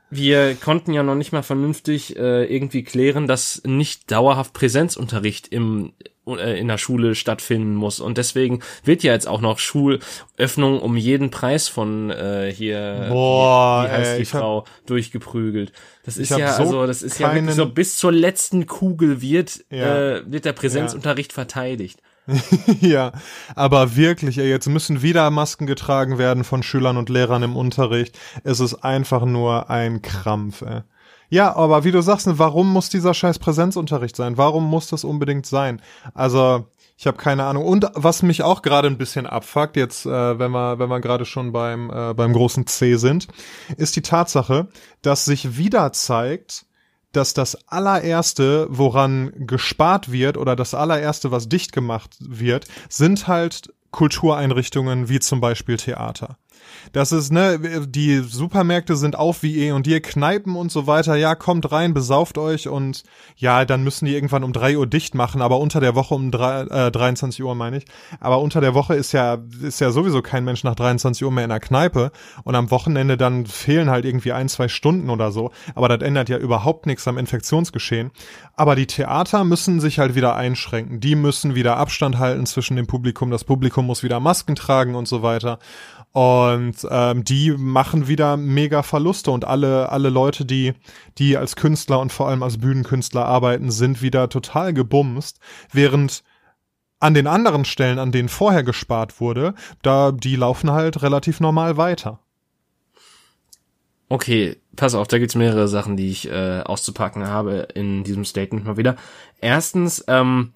wir konnten ja noch nicht mal vernünftig äh, irgendwie klären, dass nicht dauerhaft Präsenzunterricht im in der Schule stattfinden muss. Und deswegen wird ja jetzt auch noch Schulöffnung um jeden Preis von äh, hier, Boah, wie, wie heißt ey, die Frau, hab, durchgeprügt. Das ist ja, so also, das ist ja wirklich so, bis zur letzten Kugel wird, ja, äh, wird der Präsenzunterricht ja. verteidigt. ja, aber wirklich, ey, jetzt müssen wieder Masken getragen werden von Schülern und Lehrern im Unterricht. Es ist einfach nur ein Krampf, ey. Ja, aber wie du sagst, warum muss dieser scheiß Präsenzunterricht sein? Warum muss das unbedingt sein? Also, Ich habe keine Ahnung. Und was mich auch gerade ein bisschen abfuckt, jetzt, äh, wenn wir, wenn wir gerade schon beim, äh, beim großen C sind, ist die Tatsache, dass sich wieder zeigt, dass das allererste, woran gespart wird oder das allererste, was dicht gemacht wird, sind halt Kultureinrichtungen wie zum Beispiel Theater. Das ist, ne, die Supermärkte sind auf wie eh und je, Kneipen und so weiter, ja, kommt rein, besauft euch und ja, dann müssen die irgendwann um drei Uhr dicht machen, aber unter der Woche um drei, äh, 23 Uhr meine ich. Aber unter der Woche ist ja, ist ja sowieso kein Mensch nach 23 Uhr mehr in der Kneipe und am Wochenende dann fehlen halt irgendwie ein, zwei Stunden oder so. Aber das ändert ja überhaupt nichts am Infektionsgeschehen. Aber die Theater müssen sich halt wieder einschränken. Die müssen wieder Abstand halten zwischen dem Publikum. Das Publikum muss wieder Masken tragen und so weiter. Und ähm, die machen wieder mega Verluste und alle, alle Leute, die, die als Künstler und vor allem als Bühnenkünstler arbeiten, sind wieder total gebumst, während an den anderen Stellen, an denen vorher gespart wurde, da, die laufen halt relativ normal weiter. Okay, pass auf, da gibt's mehrere Sachen, die ich äh, auszupacken habe in diesem Statement mal wieder. Erstens, ähm,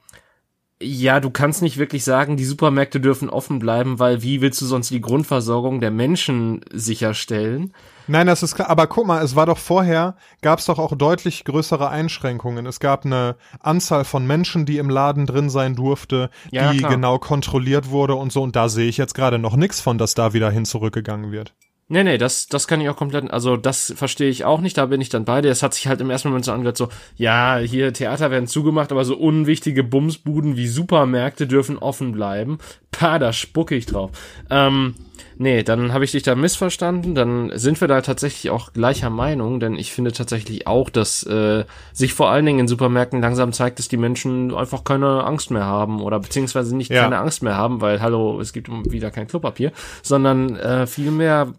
ja, du kannst nicht wirklich sagen, die Supermärkte dürfen offen bleiben, weil wie willst du sonst die Grundversorgung der Menschen sicherstellen? Nein, das ist klar. Aber guck mal, es war doch vorher, gab es doch auch deutlich größere Einschränkungen. Es gab eine Anzahl von Menschen, die im Laden drin sein durfte, ja, die klar. genau kontrolliert wurde und so. Und da sehe ich jetzt gerade noch nichts von, dass da wieder hin zurückgegangen wird. Nee, nee, das, das kann ich auch komplett, also das verstehe ich auch nicht, da bin ich dann bei dir. Es hat sich halt im ersten Moment so angehört, so, ja, hier Theater werden zugemacht, aber so unwichtige Bumsbuden wie Supermärkte dürfen offen bleiben. Pah, da spucke ich drauf. Ähm, nee, dann habe ich dich da missverstanden, dann sind wir da tatsächlich auch gleicher Meinung, denn ich finde tatsächlich auch, dass äh, sich vor allen Dingen in Supermärkten langsam zeigt, dass die Menschen einfach keine Angst mehr haben oder beziehungsweise nicht ja. keine Angst mehr haben, weil, hallo, es gibt wieder kein Klopapier, sondern äh, vielmehr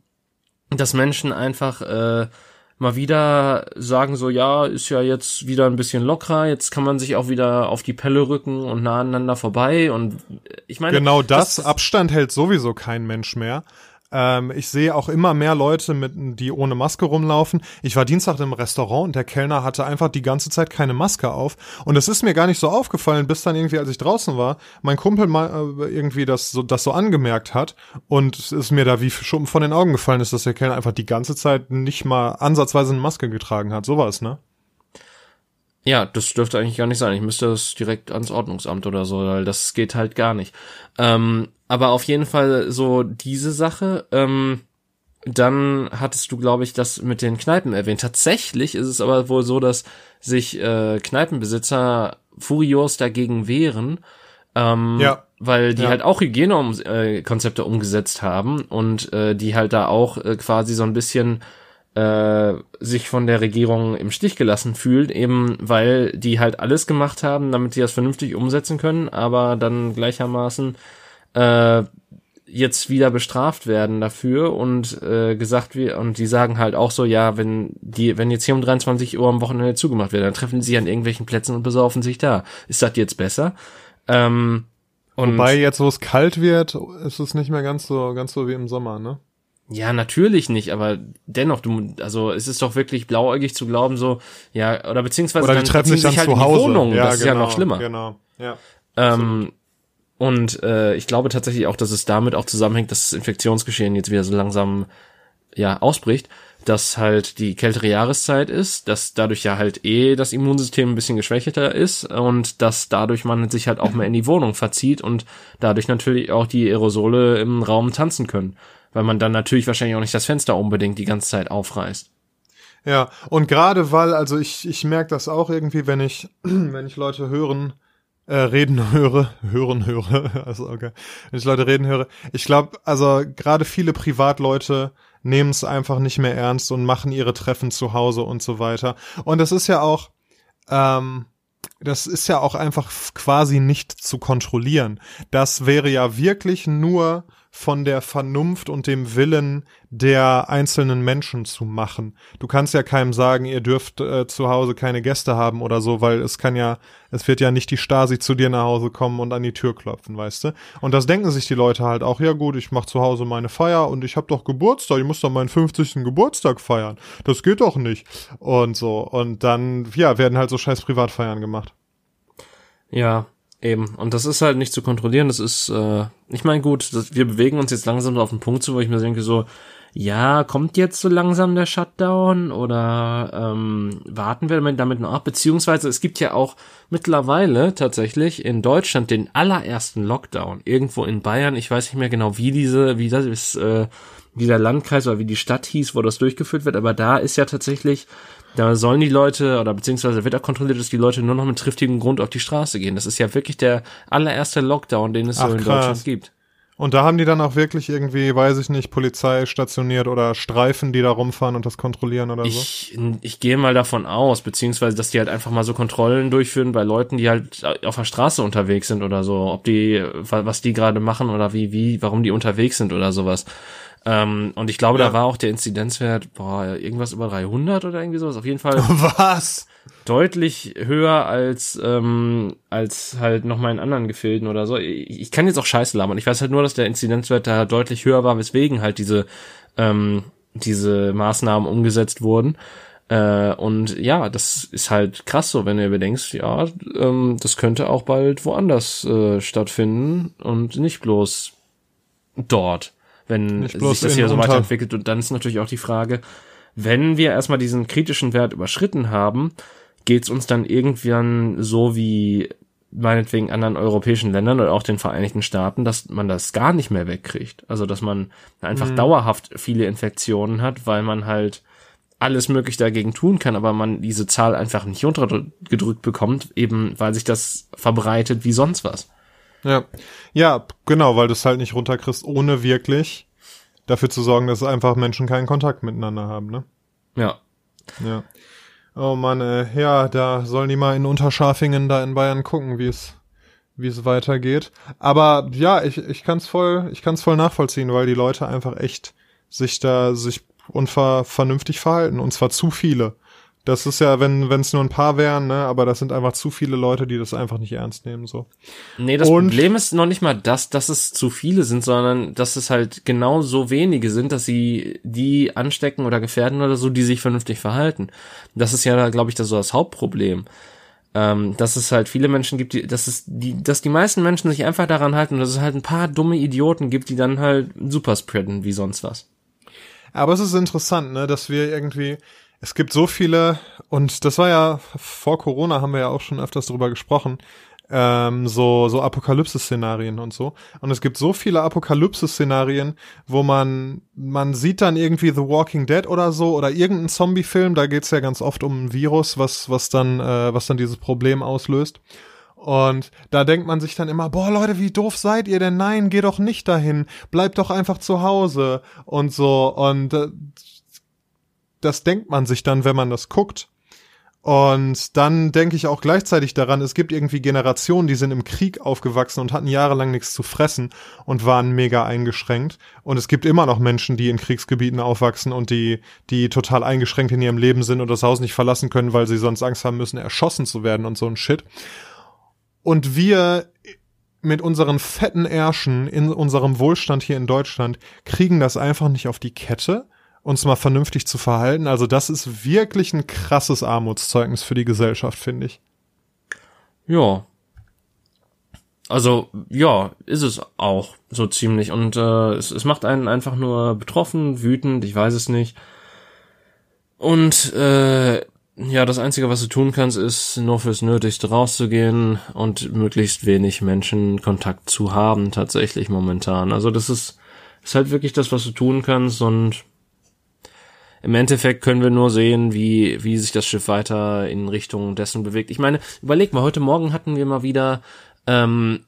dass Menschen einfach äh, mal wieder sagen so, ja, ist ja jetzt wieder ein bisschen lockerer, jetzt kann man sich auch wieder auf die Pelle rücken und nah aneinander vorbei und äh, ich meine. Genau das, das Abstand hält sowieso kein Mensch mehr. Ähm, ich sehe auch immer mehr Leute, mit, die ohne Maske rumlaufen. Ich war Dienstag im Restaurant und der Kellner hatte einfach die ganze Zeit keine Maske auf. Und es ist mir gar nicht so aufgefallen, bis dann irgendwie, als ich draußen war, mein Kumpel mal äh, irgendwie das so, das so angemerkt hat und es ist mir da wie Schuppen von den Augen gefallen ist, dass der Kellner einfach die ganze Zeit nicht mal ansatzweise eine Maske getragen hat. Sowas, ne? Ja, das dürfte eigentlich gar nicht sein. Ich müsste das direkt ans Ordnungsamt oder so, weil das geht halt gar nicht. Ähm, aber auf jeden Fall so diese Sache. Ähm, dann hattest du, glaube ich, das mit den Kneipen erwähnt. Tatsächlich ist es aber wohl so, dass sich äh, Kneipenbesitzer furios dagegen wehren, ähm, ja. weil die ja. halt auch Hygienekonzepte umgesetzt haben und äh, die halt da auch äh, quasi so ein bisschen äh, sich von der Regierung im Stich gelassen fühlt, eben weil die halt alles gemacht haben, damit sie das vernünftig umsetzen können, aber dann gleichermaßen äh, jetzt wieder bestraft werden dafür und äh, gesagt wir und die sagen halt auch so ja wenn die wenn jetzt hier um 23 Uhr am Wochenende zugemacht wird dann treffen sie sich an irgendwelchen Plätzen und besaufen sich da ist das jetzt besser ähm, und Wobei jetzt wo es kalt wird ist es nicht mehr ganz so ganz so wie im Sommer ne ja, natürlich nicht, aber dennoch, du, also es ist doch wirklich blauäugig zu glauben, so, ja, oder beziehungsweise oder die dann treffen sich dann halt zu Hause. Wohnung, ja, das genau, ist ja noch genau, schlimmer. Genau, ja. Ähm, und äh, ich glaube tatsächlich auch, dass es damit auch zusammenhängt, dass das Infektionsgeschehen jetzt wieder so langsam ja ausbricht, dass halt die kältere Jahreszeit ist, dass dadurch ja halt eh das Immunsystem ein bisschen geschwächter ist und dass dadurch man sich halt auch mehr in die Wohnung verzieht und dadurch natürlich auch die Aerosole im Raum tanzen können weil man dann natürlich wahrscheinlich auch nicht das Fenster unbedingt die ganze Zeit aufreißt. Ja, und gerade weil, also ich, ich merke das auch irgendwie, wenn ich, wenn ich Leute hören, äh, reden höre, hören höre, also okay, wenn ich Leute reden höre, ich glaube, also gerade viele Privatleute nehmen es einfach nicht mehr ernst und machen ihre Treffen zu Hause und so weiter. Und das ist ja auch, ähm, das ist ja auch einfach quasi nicht zu kontrollieren. Das wäre ja wirklich nur von der Vernunft und dem Willen der einzelnen Menschen zu machen. Du kannst ja keinem sagen, ihr dürft äh, zu Hause keine Gäste haben oder so, weil es kann ja, es wird ja nicht die Stasi zu dir nach Hause kommen und an die Tür klopfen, weißt du? Und das denken sich die Leute halt auch, ja gut, ich mach zu Hause meine Feier und ich hab doch Geburtstag, ich muss doch meinen 50. Geburtstag feiern. Das geht doch nicht. Und so. Und dann, ja, werden halt so scheiß Privatfeiern gemacht. Ja, Eben. Und das ist halt nicht zu kontrollieren. Das ist, äh, ich meine, gut, das, wir bewegen uns jetzt langsam auf den Punkt zu, wo ich mir denke, so, ja, kommt jetzt so langsam der Shutdown oder ähm, warten wir damit, noch ab? Beziehungsweise es gibt ja auch mittlerweile tatsächlich in Deutschland den allerersten Lockdown. Irgendwo in Bayern, ich weiß nicht mehr genau, wie diese, wie das ist, äh, wie der Landkreis oder wie die Stadt hieß, wo das durchgeführt wird, aber da ist ja tatsächlich da sollen die Leute, oder beziehungsweise wird auch kontrolliert, dass die Leute nur noch mit triftigem Grund auf die Straße gehen. Das ist ja wirklich der allererste Lockdown, den es Ach, so in krass. Deutschland gibt. Und da haben die dann auch wirklich irgendwie, weiß ich nicht, Polizei stationiert oder Streifen, die da rumfahren und das kontrollieren oder ich, so? Ich gehe mal davon aus, beziehungsweise, dass die halt einfach mal so Kontrollen durchführen bei Leuten, die halt auf der Straße unterwegs sind oder so, ob die, was die gerade machen oder wie, wie, warum die unterwegs sind oder sowas. Ähm, und ich glaube, ja. da war auch der Inzidenzwert, boah, irgendwas über 300 oder irgendwie sowas. Auf jeden Fall. Was? Deutlich höher als, ähm, als halt noch mal in anderen Gefilden oder so. Ich, ich kann jetzt auch Scheiße labern. Ich weiß halt nur, dass der Inzidenzwert da deutlich höher war, weswegen halt diese, ähm, diese Maßnahmen umgesetzt wurden. Äh, und ja, das ist halt krass so, wenn du überdenkst, ja, ähm, das könnte auch bald woanders äh, stattfinden und nicht bloß dort wenn sich das hier so weiterentwickelt. Und dann ist natürlich auch die Frage, wenn wir erstmal diesen kritischen Wert überschritten haben, geht's uns dann irgendwann so wie meinetwegen anderen europäischen Ländern oder auch den Vereinigten Staaten, dass man das gar nicht mehr wegkriegt. Also dass man einfach mhm. dauerhaft viele Infektionen hat, weil man halt alles möglich dagegen tun kann, aber man diese Zahl einfach nicht untergedrückt bekommt, eben weil sich das verbreitet wie sonst was. Ja. Ja, genau, weil du es halt nicht runterkriegst, ohne wirklich dafür zu sorgen, dass einfach Menschen keinen Kontakt miteinander haben, ne? Ja. Ja. Oh man, äh, ja, da sollen die mal in Unterschafingen da in Bayern gucken, wie es wie es weitergeht. Aber ja, ich ich kann's voll ich kann's voll nachvollziehen, weil die Leute einfach echt sich da sich unver vernünftig verhalten und zwar zu viele. Das ist ja, wenn wenn es nur ein paar wären, ne, aber das sind einfach zu viele Leute, die das einfach nicht ernst nehmen so. Nee, das Und Problem ist noch nicht mal das, dass es zu viele sind, sondern dass es halt genau so wenige sind, dass sie die anstecken oder gefährden oder so, die sich vernünftig verhalten. Das ist ja, glaube ich, das so das Hauptproblem. Ähm, dass es halt viele Menschen gibt, die, dass es die, dass die meisten Menschen sich einfach daran halten und dass es halt ein paar dumme Idioten gibt, die dann halt super spreaden wie sonst was. Aber es ist interessant, ne, dass wir irgendwie es gibt so viele, und das war ja vor Corona, haben wir ja auch schon öfters darüber gesprochen, ähm, so, so Apokalypse-Szenarien und so. Und es gibt so viele Apokalypse-Szenarien, wo man, man sieht dann irgendwie The Walking Dead oder so oder irgendein Zombie-Film, da geht's ja ganz oft um ein Virus, was, was dann, äh, was dann dieses Problem auslöst. Und da denkt man sich dann immer, boah Leute, wie doof seid ihr denn? Nein, geh doch nicht dahin, bleib doch einfach zu Hause und so. Und äh, das denkt man sich dann, wenn man das guckt. Und dann denke ich auch gleichzeitig daran, es gibt irgendwie Generationen, die sind im Krieg aufgewachsen und hatten jahrelang nichts zu fressen und waren mega eingeschränkt. Und es gibt immer noch Menschen, die in Kriegsgebieten aufwachsen und die, die total eingeschränkt in ihrem Leben sind und das Haus nicht verlassen können, weil sie sonst Angst haben müssen, erschossen zu werden und so ein Shit. Und wir mit unseren fetten Ärschen in unserem Wohlstand hier in Deutschland kriegen das einfach nicht auf die Kette uns mal vernünftig zu verhalten. Also das ist wirklich ein krasses Armutszeugnis für die Gesellschaft, finde ich. Ja. Also ja, ist es auch so ziemlich. Und äh, es, es macht einen einfach nur betroffen, wütend, ich weiß es nicht. Und äh, ja, das Einzige, was du tun kannst, ist nur fürs Nötigste rauszugehen und möglichst wenig Menschenkontakt zu haben, tatsächlich momentan. Also das ist, ist halt wirklich das, was du tun kannst und im Endeffekt können wir nur sehen, wie, wie sich das Schiff weiter in Richtung dessen bewegt. Ich meine, überleg mal, heute Morgen hatten wir mal wieder ähm,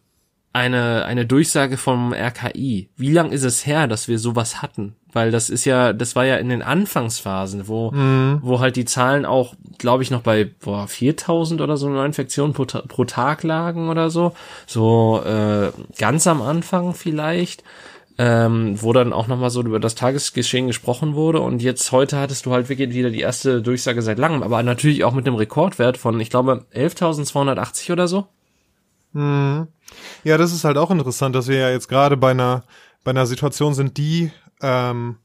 eine, eine Durchsage vom RKI. Wie lang ist es her, dass wir sowas hatten? Weil das ist ja, das war ja in den Anfangsphasen, wo, mhm. wo halt die Zahlen auch, glaube ich, noch bei boah, 4000 oder so Neuinfektionen pro, pro Tag lagen oder so. So äh, ganz am Anfang vielleicht ähm, wo dann auch nochmal so über das Tagesgeschehen gesprochen wurde. Und jetzt heute hattest du halt wirklich wieder die erste Durchsage seit langem, aber natürlich auch mit einem Rekordwert von, ich glaube, 11.280 oder so. Hm. Ja, das ist halt auch interessant, dass wir ja jetzt gerade bei einer, bei einer Situation sind, die ähm,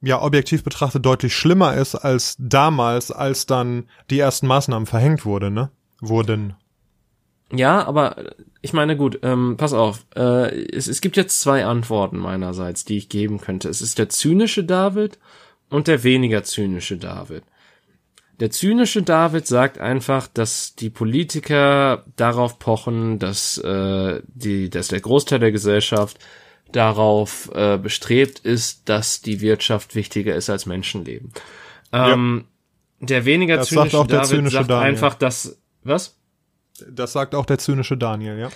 ja objektiv betrachtet deutlich schlimmer ist als damals, als dann die ersten Maßnahmen verhängt wurde, ne? Wurden. Ja, aber ich meine, gut, ähm, pass auf. Äh, es, es gibt jetzt zwei Antworten meinerseits, die ich geben könnte. Es ist der zynische David und der weniger zynische David. Der zynische David sagt einfach, dass die Politiker darauf pochen, dass, äh, die, dass der Großteil der Gesellschaft darauf äh, bestrebt ist, dass die Wirtschaft wichtiger ist als Menschenleben. Ähm, ja. Der weniger das zynische sagt David zynische sagt Daniel. einfach, dass was? Das sagt auch der zynische Daniel, ja.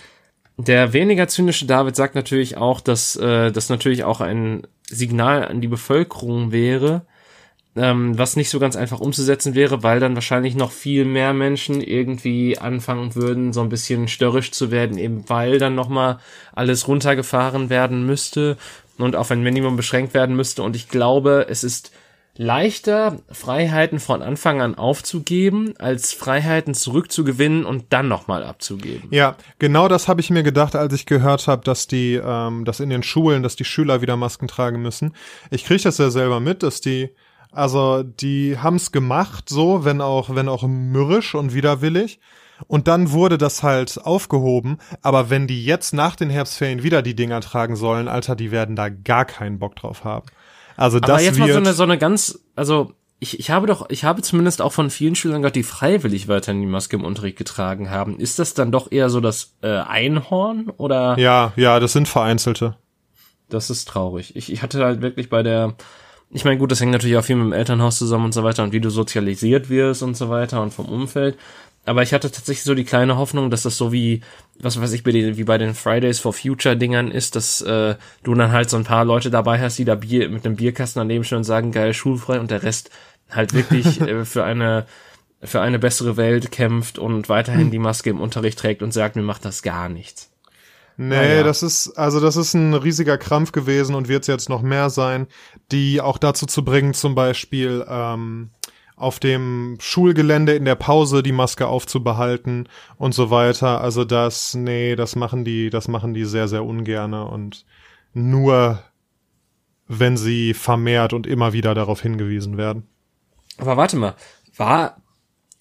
Der weniger zynische David sagt natürlich auch, dass äh, das natürlich auch ein Signal an die Bevölkerung wäre, ähm, was nicht so ganz einfach umzusetzen wäre, weil dann wahrscheinlich noch viel mehr Menschen irgendwie anfangen würden, so ein bisschen störrisch zu werden, eben weil dann nochmal alles runtergefahren werden müsste und auf ein Minimum beschränkt werden müsste. Und ich glaube, es ist leichter, Freiheiten von Anfang an aufzugeben, als Freiheiten zurückzugewinnen und dann nochmal abzugeben. Ja, genau das habe ich mir gedacht, als ich gehört habe, dass die, ähm, dass in den Schulen, dass die Schüler wieder Masken tragen müssen. Ich kriege das ja selber mit, dass die, also die haben's gemacht, so, wenn auch, wenn auch mürrisch und widerwillig. Und dann wurde das halt aufgehoben. Aber wenn die jetzt nach den Herbstferien wieder die Dinger tragen sollen, Alter, die werden da gar keinen Bock drauf haben. Also das Aber jetzt mal so eine, so eine ganz, also ich, ich habe doch, ich habe zumindest auch von vielen Schülern gehört, die freiwillig weiterhin die Maske im Unterricht getragen haben. Ist das dann doch eher so das äh, Einhorn oder? ja, ja, das sind vereinzelte. Das ist traurig. Ich, ich hatte halt wirklich bei der, ich meine, gut, das hängt natürlich auch viel mit dem Elternhaus zusammen und so weiter und wie du sozialisiert wirst und so weiter und vom Umfeld. Aber ich hatte tatsächlich so die kleine Hoffnung, dass das so wie, was weiß ich, bei den, wie bei den Fridays for Future Dingern ist, dass äh, du dann halt so ein paar Leute dabei hast, die da Bier mit einem Bierkasten daneben stehen und sagen, geil, schulfrei und der Rest halt wirklich äh, für eine für eine bessere Welt kämpft und weiterhin die Maske im Unterricht trägt und sagt, mir macht das gar nichts. Nee, Naja. das ist, also das ist ein riesiger Krampf gewesen und wird es jetzt noch mehr sein, die auch dazu zu bringen, zum Beispiel ähm, auf dem Schulgelände in der Pause die Maske aufzubehalten und so weiter. Also das, nee, das machen die, das machen die sehr, sehr ungerne und nur wenn sie vermehrt und immer wieder darauf hingewiesen werden. Aber warte mal, war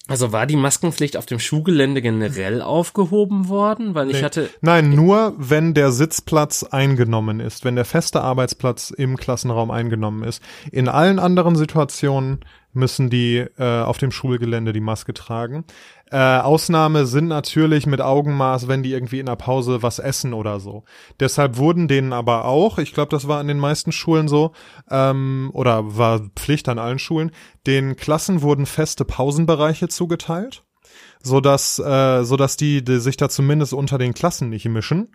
also war die Maskenpflicht auf dem Schulgelände generell aufgehoben worden? Weil ich Nee. hatte Nein, nur wenn der Sitzplatz eingenommen ist, wenn der feste Arbeitsplatz im Klassenraum eingenommen ist. In allen anderen Situationen müssen die äh, auf dem Schulgelände die Maske tragen. Äh, Ausnahme sind natürlich mit Augenmaß, wenn die irgendwie in der Pause was essen oder so. Deshalb wurden denen aber auch, ich glaube, das war an den meisten Schulen so, ähm, oder war Pflicht an allen Schulen, den Klassen wurden feste Pausenbereiche zugeteilt so dass äh, so dass die, die sich da zumindest unter den Klassen nicht mischen.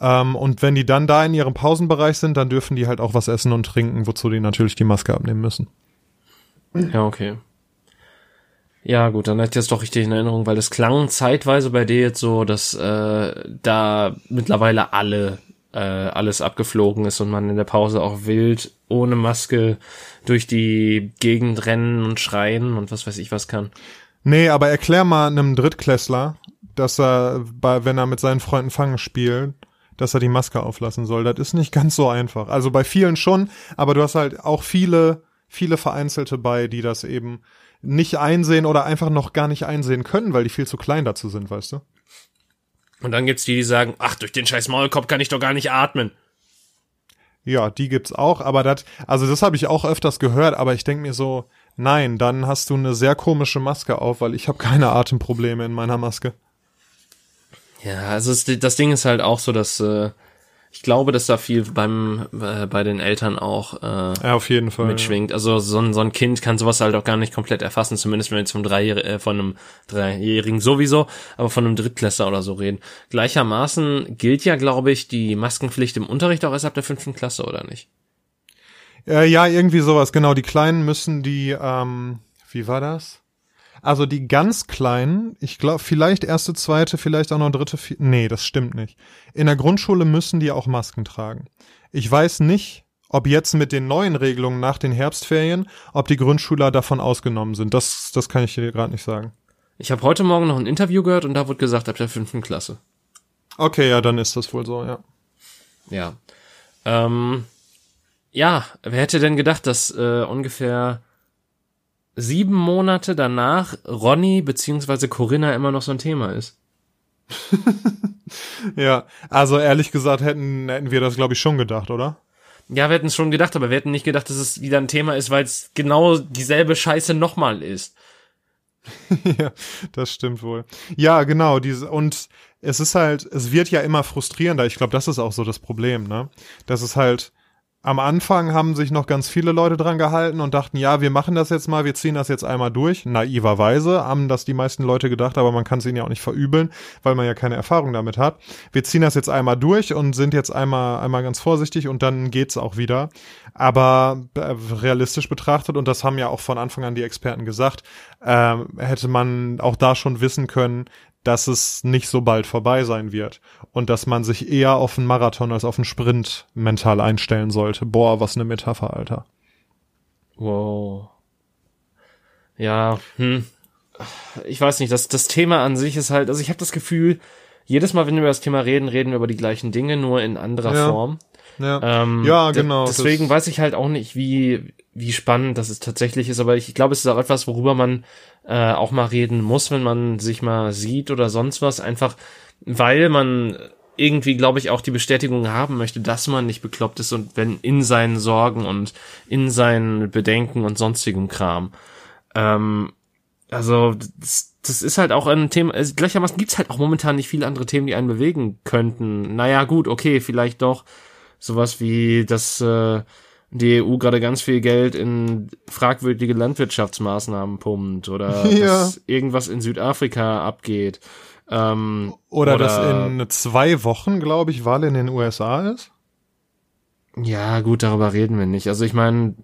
Ähm, und wenn die dann da in ihrem Pausenbereich sind, dann dürfen die halt auch was essen und trinken, wozu die natürlich die Maske abnehmen müssen. Ja, okay. Ja, gut, dann hat jetzt doch richtig in Erinnerung, weil es klang zeitweise bei dir jetzt so, dass äh, da mittlerweile alle äh, alles abgeflogen ist und man in der Pause auch wild ohne Maske durch die Gegend rennen und schreien und was weiß ich was kann. Nee, aber erklär mal einem Drittklässler, dass er, bei, wenn er mit seinen Freunden Fangen spielt, dass er die Maske auflassen soll. Das ist nicht ganz so einfach. Also bei vielen schon, aber du hast halt auch viele, viele Vereinzelte bei, die das eben nicht einsehen oder einfach noch gar nicht einsehen können, weil die viel zu klein dazu sind, weißt du? Und dann gibt's die, die sagen, ach, durch den scheiß Maulkorb kann ich doch gar nicht atmen. Ja, die gibt's auch, aber das, also das habe ich auch öfters gehört, aber ich denk mir so, nein, dann hast du eine sehr komische Maske auf, weil ich habe keine Atemprobleme in meiner Maske. Ja, also das Ding ist halt auch so, dass äh, ich glaube, dass da viel beim äh, bei den Eltern auch äh, Ja, auf jeden Fall. mitschwingt. Also so ein, so ein Kind kann sowas halt auch gar nicht komplett erfassen, zumindest wenn wir jetzt vom Dreijähr äh, von einem Dreijährigen sowieso, aber von einem Drittklässler oder so reden. Gleichermaßen gilt ja, glaube ich, die Maskenpflicht im Unterricht auch erst ab der fünften Klasse, oder nicht? Ja, ja, irgendwie sowas, genau. Die Kleinen müssen die, ähm, wie war das? Also die ganz Kleinen, ich glaube, vielleicht erste, zweite, vielleicht auch noch dritte, vier, nee, das stimmt nicht. In der Grundschule müssen die auch Masken tragen. Ich weiß nicht, ob jetzt mit den neuen Regelungen nach den Herbstferien, ob die Grundschüler davon ausgenommen sind. Das, das kann ich dir gerade nicht sagen. Ich habe heute Morgen noch ein Interview gehört und da wurde gesagt, ab der fünften Klasse. Okay, ja, dann ist das wohl so, ja. Ja. Ähm, ja, wer hätte denn gedacht, dass äh, ungefähr sieben Monate danach Ronny beziehungsweise Corinna immer noch so ein Thema ist? ja, also ehrlich gesagt hätten, hätten wir das, glaube ich, schon gedacht, oder? Ja, wir hätten es schon gedacht, aber wir hätten nicht gedacht, dass es wieder ein Thema ist, weil es genau dieselbe Scheiße nochmal ist. ja, das stimmt wohl. Ja, genau, diese, und es ist halt, es wird ja immer frustrierender. Ich glaube, das ist auch so das Problem, ne? Das ist halt, am Anfang haben sich noch ganz viele Leute dran gehalten und dachten, ja, wir machen das jetzt mal, wir ziehen das jetzt einmal durch. Naiverweise haben das die meisten Leute gedacht, aber man kann es ihnen ja auch nicht verübeln, weil man ja keine Erfahrung damit hat. Wir ziehen das jetzt einmal durch und sind jetzt einmal, einmal ganz vorsichtig und dann geht's auch wieder. Aber äh, realistisch betrachtet, und das haben ja auch von Anfang an die Experten gesagt, äh, hätte man auch da schon wissen können, dass es nicht so bald vorbei sein wird und dass man sich eher auf einen Marathon als auf einen Sprint mental einstellen sollte. Boah, was eine Metapher, Alter. Wow. Ja, hm. Ich weiß nicht, das, das Thema an sich ist halt, also ich habe das Gefühl, jedes Mal, wenn wir über das Thema reden, reden wir über die gleichen Dinge, nur in anderer Ja. Form. Ja, Ähm, ja genau. Deswegen weiß ich halt auch nicht, wie, wie spannend das es tatsächlich ist, aber ich, glaube, es ist auch etwas, worüber man äh, auch mal reden muss, wenn man sich mal sieht oder sonst was, einfach weil man irgendwie, glaube ich, auch die Bestätigung haben möchte, dass man nicht bekloppt ist und wenn in seinen Sorgen und in seinen Bedenken und sonstigem Kram. Ähm, also das, das ist halt auch ein Thema, also gleichermaßen gibt's halt auch momentan nicht viele andere Themen, die einen bewegen könnten. Naja, gut, okay, vielleicht doch sowas wie, dass äh, die EU gerade ganz viel Geld in fragwürdige Landwirtschaftsmaßnahmen pumpt oder Ja. dass irgendwas in Südafrika abgeht. Ähm, oder, dass in zwei Wochen, glaube ich, Wahl in den USA ist. Ja, gut, darüber reden wir nicht. Also ich meine,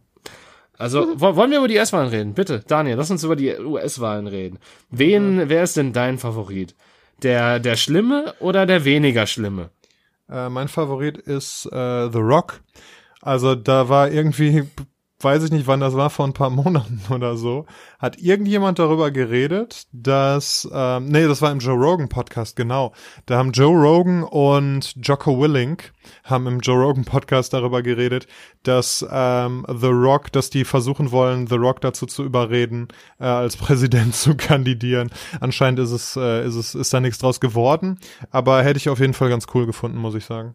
also wo- wollen wir über die US-Wahlen reden? Bitte, Daniel, lass uns über die US-Wahlen reden. Wen, wer ist denn dein Favorit? Der, der Schlimme oder der weniger Schlimme? Äh, mein Favorit ist äh, The Rock. Also da war irgendwie, weiß ich nicht, wann das war, vor ein paar Monaten oder so, hat irgendjemand darüber geredet, dass, ähm, nee, das war im Joe Rogan Podcast, genau. Da haben Joe Rogan und Jocko Willink haben im Joe Rogan Podcast darüber geredet, dass ähm, The Rock, dass die versuchen wollen, The Rock dazu zu überreden, äh, als Präsident zu kandidieren. Anscheinend ist es, äh, ist es, ist da nichts draus geworden, aber hätte ich auf jeden Fall ganz cool gefunden, muss ich sagen.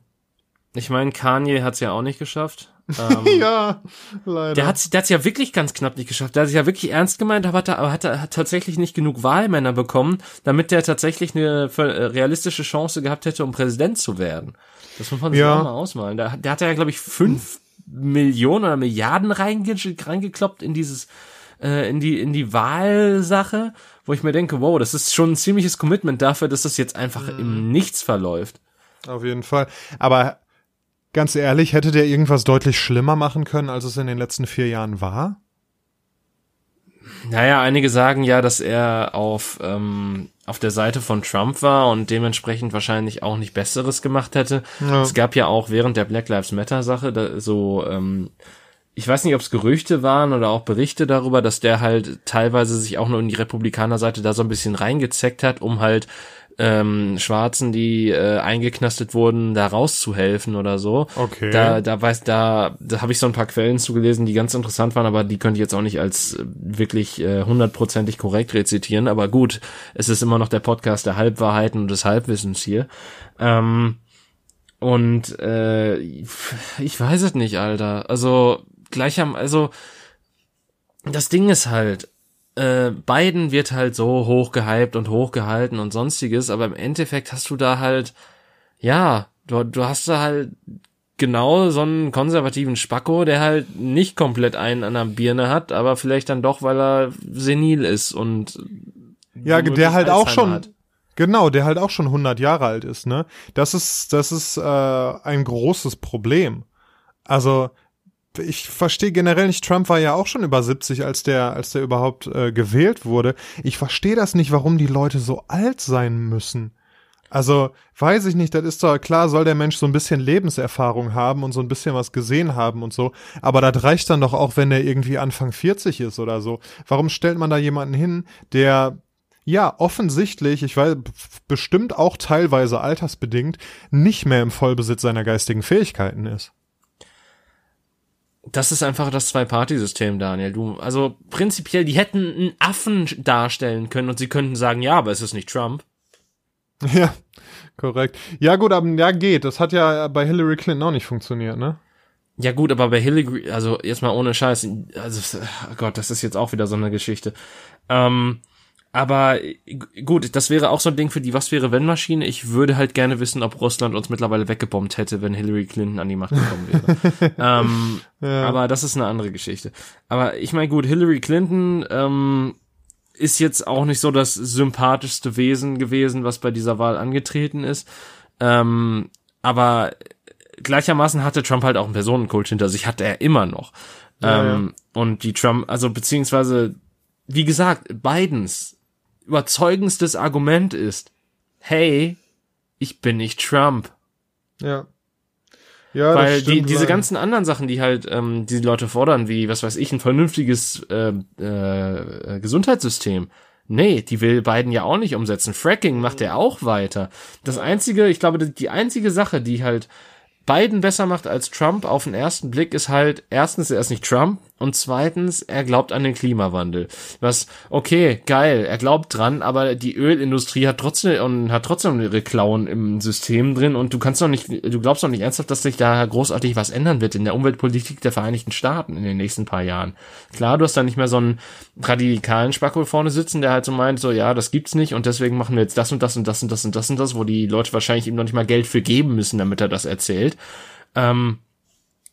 Ich meine, Kanye hat's ja auch nicht geschafft. Ähm, Ja, leider. Der der hat's ja wirklich ganz knapp nicht geschafft. Der hat sich ja wirklich ernst gemeint, aber hat, er- aber hat, hat tatsächlich nicht genug Wahlmänner bekommen, damit der tatsächlich eine äh, realistische Chance gehabt hätte, um Präsident zu werden. Das muss man sich Ja. auch mal ausmalen. Der, der hat ja, glaube ich, fünf Millionen oder Milliarden reinge reingekloppt in dieses, äh, in die, in die Wahlsache, wo ich mir denke, wow, das ist schon ein ziemliches Commitment dafür, dass das jetzt einfach im Nichts verläuft. Auf jeden Fall. Aber ganz ehrlich, hätte der irgendwas deutlich schlimmer machen können, als es in den letzten vier Jahren war? Naja, einige sagen ja, dass er auf, ähm, auf der Seite von Trump war und dementsprechend wahrscheinlich auch nicht Besseres gemacht hätte. Ja. Es gab ja auch während der Black Lives Matter Sache da, so, ähm, ich weiß nicht, ob es Gerüchte waren oder auch Berichte darüber, dass der halt teilweise sich auch nur in die Republikanerseite da so ein bisschen reingezeckt hat, um halt ähm, Schwarzen, die äh, eingeknastet wurden, da rauszuhelfen oder so. Okay. Da, da weiß, da, da habe ich so ein paar Quellen zugelesen, die ganz interessant waren, aber die könnte ich jetzt auch nicht als äh, wirklich äh, hundertprozentig korrekt rezitieren. Aber gut, es ist immer noch der Podcast der Halbwahrheiten und des Halbwissens hier. Ähm, und äh, ich weiß es nicht, Alter. Also gleich am, also das Ding ist halt, äh, Biden wird halt so hoch gehypt und hochgehalten und sonstiges, aber im Endeffekt hast du da halt, ja, du, du hast da halt genau so einen konservativen Spacko, der halt nicht komplett einen an der Birne hat, aber vielleicht dann doch, weil er senil ist und Ja, der halt auch Alzheimer schon, hat. genau, der halt auch schon 100 Jahre alt ist, ne? Das ist, das ist äh, ein großes Problem. Also ich verstehe generell nicht, Trump war ja auch schon über 70, als der, als der überhaupt äh, gewählt wurde. Ich verstehe das nicht, warum die Leute so alt sein müssen. Also, weiß ich nicht, das ist doch klar, soll der Mensch so ein bisschen Lebenserfahrung haben und so ein bisschen was gesehen haben und so. Aber das reicht dann doch auch, wenn er irgendwie Anfang 40 ist oder so. Warum stellt man da jemanden hin, der ja, offensichtlich, ich weiß, bestimmt auch teilweise altersbedingt, nicht mehr im Vollbesitz seiner geistigen Fähigkeiten ist. Das ist einfach das Zwei-Party-System, Daniel. Du, also prinzipiell, die hätten einen Affen darstellen können und sie könnten sagen, ja, aber es ist nicht Trump. Ja, korrekt. Ja gut, aber ja geht. Das hat ja bei Hillary Clinton auch nicht funktioniert, ne? Ja gut, aber bei Hillary, also jetzt mal ohne Scheiß, also oh Gott, das ist jetzt auch wieder so eine Geschichte. Ähm, aber gut, das wäre auch so ein Ding für die Was wäre wenn Maschine. Ich würde halt gerne wissen, ob Russland uns mittlerweile weggebombt hätte, wenn Hillary Clinton an die Macht gekommen wäre. ähm, ja. Aber das ist eine andere Geschichte. Aber ich meine gut, Hillary Clinton ähm, ist jetzt auch nicht so das sympathischste Wesen gewesen, was bei dieser Wahl angetreten ist. Ähm, aber gleichermaßen hatte Trump halt auch einen Personenkult hinter sich, hatte er immer noch. Ja, ähm, ja. Und die Trump, also beziehungsweise, wie gesagt, Bidens überzeugendstes Argument ist, hey, ich bin nicht Trump. Ja. Ja, Weil die, diese ganzen anderen Sachen, die halt ähm, die Leute fordern, wie, was weiß ich, ein vernünftiges äh, äh, Gesundheitssystem, Nee, die will Biden ja auch nicht umsetzen. Fracking macht er auch weiter. Das einzige, ich glaube, die einzige Sache, die halt Biden besser macht als Trump auf den ersten Blick ist halt, erstens, er ist nicht Trump und zweitens, er glaubt an den Klimawandel. Was, okay, geil, er glaubt dran, aber die Ölindustrie hat trotzdem, und hat trotzdem ihre Klauen im System drin und du kannst doch nicht, du glaubst doch nicht ernsthaft, dass sich da großartig was ändern wird in der Umweltpolitik der Vereinigten Staaten in den nächsten paar Jahren. Klar, du hast da nicht mehr so einen radikalen Spackel vorne sitzen, der halt so meint, so, ja, das gibt's nicht und deswegen machen wir jetzt das und das und das und das und das und das, wo die Leute wahrscheinlich ihm noch nicht mal Geld für geben müssen, damit er das erzählt. Ähm,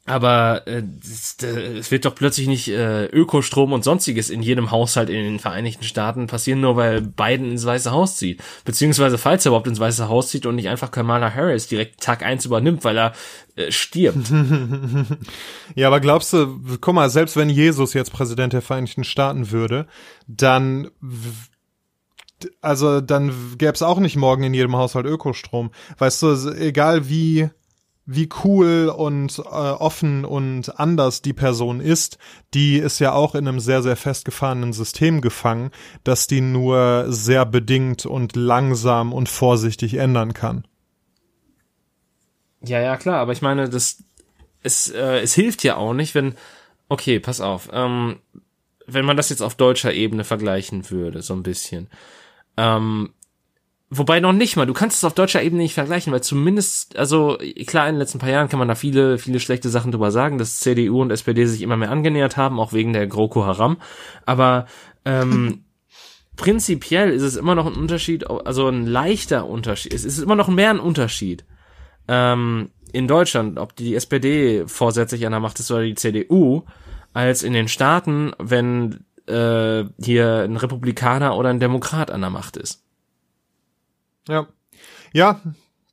aber äh, es wird doch plötzlich nicht äh, Ökostrom und sonstiges in jedem Haushalt in den Vereinigten Staaten passieren, nur weil Biden ins Weiße Haus zieht. Beziehungsweise falls er überhaupt ins Weiße Haus zieht und nicht einfach Kamala Harris direkt Tag eins übernimmt, weil er äh, stirbt. ja, aber glaubst du, guck mal, selbst wenn Jesus jetzt Präsident der Vereinigten Staaten würde, dann also dann gäbe es auch nicht morgen in jedem Haushalt Ökostrom. Weißt du, egal wie wie cool und äh, offen und anders die Person ist, die ist ja auch in einem sehr, sehr festgefahrenen System gefangen, dass die nur sehr bedingt und langsam und vorsichtig ändern kann. Ja, ja, klar, aber ich meine, das, es, äh, es hilft ja auch nicht, wenn, okay, pass auf, ähm, wenn man das jetzt auf deutscher Ebene vergleichen würde, so ein bisschen. Ähm, Wobei noch nicht mal, du kannst es auf deutscher Ebene nicht vergleichen, weil zumindest, also klar, in den letzten paar Jahren kann man da viele, viele schlechte Sachen drüber sagen, dass CDU und SPD sich immer mehr angenähert haben, auch wegen der GroKo Haram. Aber ähm, prinzipiell ist es immer noch ein Unterschied, also ein leichter Unterschied. Es ist immer noch mehr ein Unterschied. Ähm, in Deutschland, ob die SPD vorsätzlich an der Macht ist oder die CDU, als in den Staaten, wenn äh, hier ein Republikaner oder ein Demokrat an der Macht ist. Ja. Ja,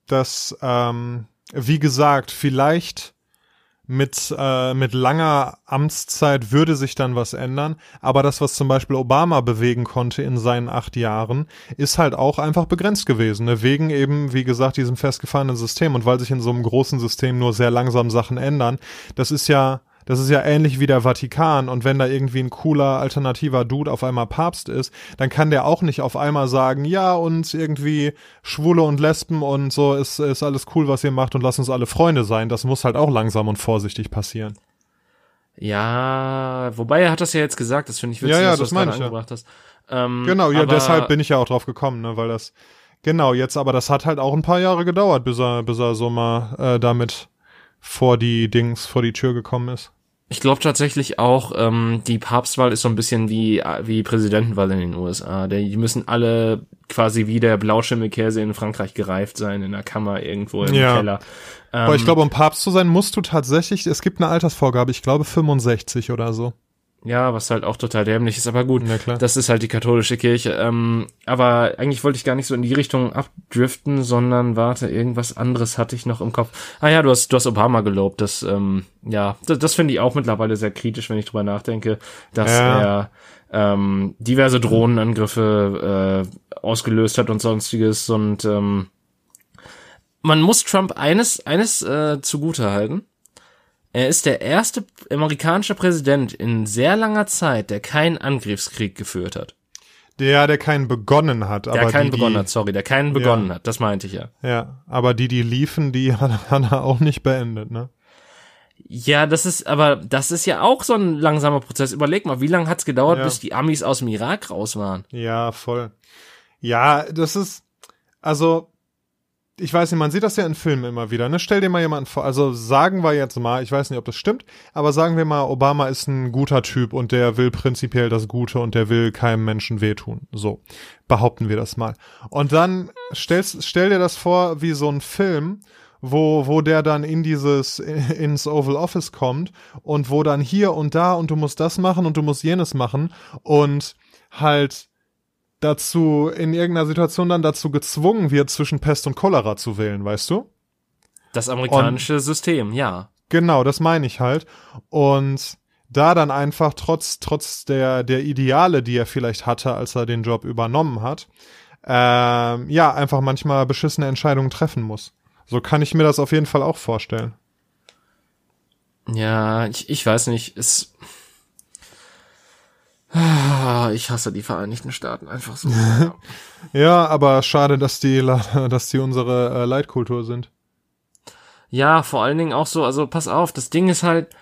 das, ähm, wie gesagt, vielleicht mit, äh, mit langer Amtszeit würde sich dann was ändern, aber das, was zum Beispiel Obama bewegen konnte in seinen acht Jahren, ist halt auch einfach begrenzt gewesen, ne? wegen eben, wie gesagt, diesem festgefahrenen System und weil sich in so einem großen System nur sehr langsam Sachen ändern. Das ist ja, das ist ja ähnlich wie der Vatikan und wenn da irgendwie ein cooler alternativer Dude auf einmal Papst ist, dann kann der auch nicht auf einmal sagen, ja und irgendwie Schwule und Lesben und so ist, ist alles cool, was ihr macht und lasst uns alle Freunde sein. Das muss halt auch langsam und vorsichtig passieren. Ja, wobei er hat das ja jetzt gesagt, das finde ich witzig, ja, ja, dass das du das gerade angebracht ja. hast. Ähm, genau, ja, deshalb bin ich ja auch drauf gekommen, ne, weil das, genau, jetzt, aber das hat halt auch ein paar Jahre gedauert, bis er, bis er so mal äh, damit vor die Dings, vor die Tür gekommen ist. Ich glaube tatsächlich auch, ähm, die Papstwahl ist so ein bisschen wie, wie Präsidentenwahl in den USA. Die müssen alle quasi wie der Blauschimmelkäse in Frankreich gereift sein, in der Kammer irgendwo im ja. Keller. Ähm, Aber ich glaube, um Papst zu sein, musst du tatsächlich, es gibt eine Altersvorgabe, ich glaube 65 oder so. Ja, was halt auch total dämlich ist, aber gut, ja, klar. das ist halt die katholische Kirche. Ähm, aber eigentlich wollte ich gar nicht so in die Richtung abdriften, sondern warte, irgendwas anderes hatte ich noch im Kopf. Ah ja, du hast, du hast Obama gelobt. Das, ähm, ja, das, das finde ich auch mittlerweile sehr kritisch, wenn ich drüber nachdenke, dass ja. er ähm, diverse Drohnenangriffe äh, ausgelöst hat und sonstiges. Und ähm, man muss Trump eines, eines äh, zugute halten er ist der erste amerikanische Präsident in sehr langer Zeit, der keinen Angriffskrieg geführt hat. Der, der keinen begonnen hat. Der keinen die, begonnen hat, sorry, der keinen begonnen ja. hat, das meinte ich ja. Ja, aber die, die liefen, die hat, hat er auch nicht beendet, ne? Ja, das ist, aber das ist ja auch so ein langsamer Prozess. Überleg mal, wie lange hat's gedauert, ja. bis die Amis aus dem Irak raus waren? Ja, voll. Ja, das ist, also ich weiß nicht, man sieht das ja in Filmen immer wieder. Ne? Stell dir mal jemanden vor. Also sagen wir jetzt mal, ich weiß nicht, ob das stimmt, aber sagen wir mal, Obama ist ein guter Typ und der will prinzipiell das Gute und der will keinem Menschen wehtun. So behaupten wir das mal. Und dann stellst, stell dir das vor wie so ein Film, wo, wo der dann in dieses, ins Oval Office kommt und wo dann hier und da und du musst das machen und du musst jenes machen und halt dazu in irgendeiner Situation dann dazu gezwungen wird, zwischen Pest und Cholera zu wählen, weißt du? Das amerikanische und, System, ja. Genau, das meine ich halt. Und da dann einfach trotz, trotz der, der Ideale, die er vielleicht hatte, als er den Job übernommen hat, ähm, ja, einfach manchmal beschissene Entscheidungen treffen muss. So kann ich mir das auf jeden Fall auch vorstellen. Ja, ich, ich weiß nicht, es, ich hasse die Vereinigten Staaten einfach so. ja, aber schade, dass die, dass die unsere äh, Leitkultur sind. Ja, vor allen Dingen auch so, also pass auf, das Ding ist halt,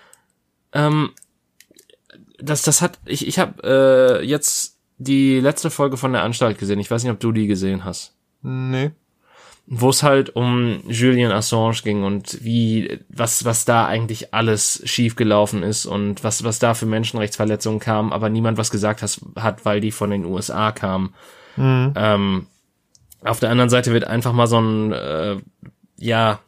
ähm, das, das hat, ich, ich habe äh, jetzt die letzte Folge von der Anstalt gesehen. Ich weiß nicht, ob du die gesehen hast. Nee wo es halt um Julian Assange ging und wie, was, was da eigentlich alles schiefgelaufen ist und was, was da für Menschenrechtsverletzungen kamen, aber niemand was gesagt has, hat, weil die von den USA kamen. Mhm. Ähm, auf der anderen Seite wird einfach mal so ein, äh, ja,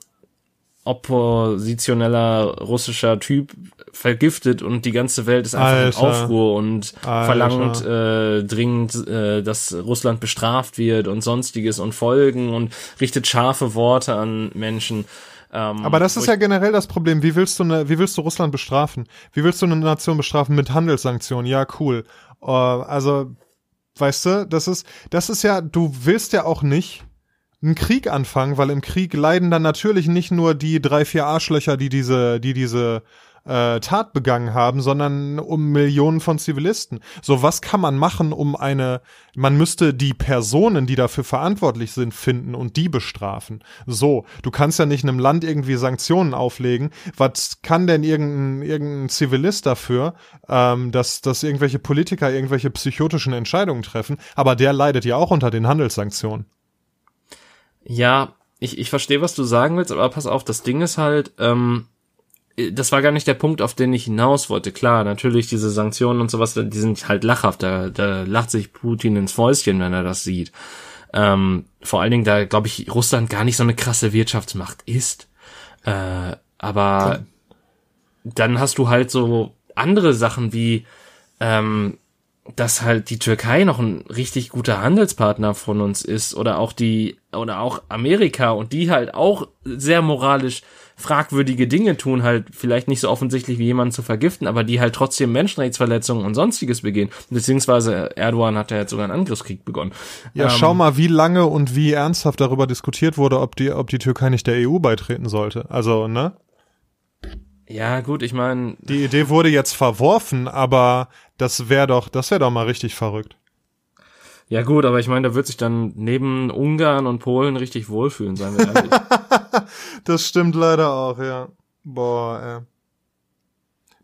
oppositioneller russischer Typ vergiftet und die ganze Welt ist einfach Alter. in Aufruhr und Alter. verlangt äh, dringend, äh, dass Russland bestraft wird und sonstiges und Folgen und richtet scharfe Worte an Menschen. Ähm, Aber das ist ja generell das Problem. Wie willst du ne, wie willst du Russland bestrafen? Wie willst du eine Nation bestrafen mit Handelssanktionen? Ja, cool. Uh, also, weißt du, das ist, das ist ja, du willst ja auch nicht einen Krieg anfangen, weil im Krieg leiden dann natürlich nicht nur die drei, vier Arschlöcher, die diese, die diese äh, Tat begangen haben, sondern um Millionen von Zivilisten. So, was kann man machen, um eine, man müsste die Personen, die dafür verantwortlich sind, finden und die bestrafen. So, du kannst ja nicht einem Land irgendwie Sanktionen auflegen. Was kann denn irgendein, irgendein Zivilist dafür, ähm, dass, dass irgendwelche Politiker irgendwelche psychotischen Entscheidungen treffen? Aber der leidet ja auch unter den Handelssanktionen. Ja, ich, ich verstehe, was du sagen willst, aber pass auf, das Ding ist halt, ähm, das war gar nicht der Punkt, auf den ich hinaus wollte. Klar, natürlich diese Sanktionen und sowas, die sind halt lachhaft. Da, da lacht sich Putin ins Fäustchen, wenn er das sieht. Ähm, vor allen Dingen, da glaube ich, Russland gar nicht so eine krasse Wirtschaftsmacht ist. Äh, aber okay. dann hast du halt so andere Sachen wie ähm, dass halt die Türkei noch ein richtig guter Handelspartner von uns ist oder auch die oder auch Amerika und die halt auch sehr moralisch fragwürdige Dinge tun, halt vielleicht nicht so offensichtlich wie jemanden zu vergiften, aber die halt trotzdem Menschenrechtsverletzungen und sonstiges begehen. Beziehungsweise Erdogan hat ja jetzt sogar einen Angriffskrieg begonnen. Ja, ähm, schau mal, wie lange und wie ernsthaft darüber diskutiert wurde, ob die, ob die Türkei nicht der EU beitreten sollte. Also, ne? Ja, gut, ich meine. Die Idee wurde jetzt verworfen, aber das wäre doch, das wäre doch mal richtig verrückt. Ja, gut, aber ich meine, da wird sich dann neben Ungarn und Polen richtig wohlfühlen, seien wir ehrlich. das stimmt leider auch, ja. Boah, ey.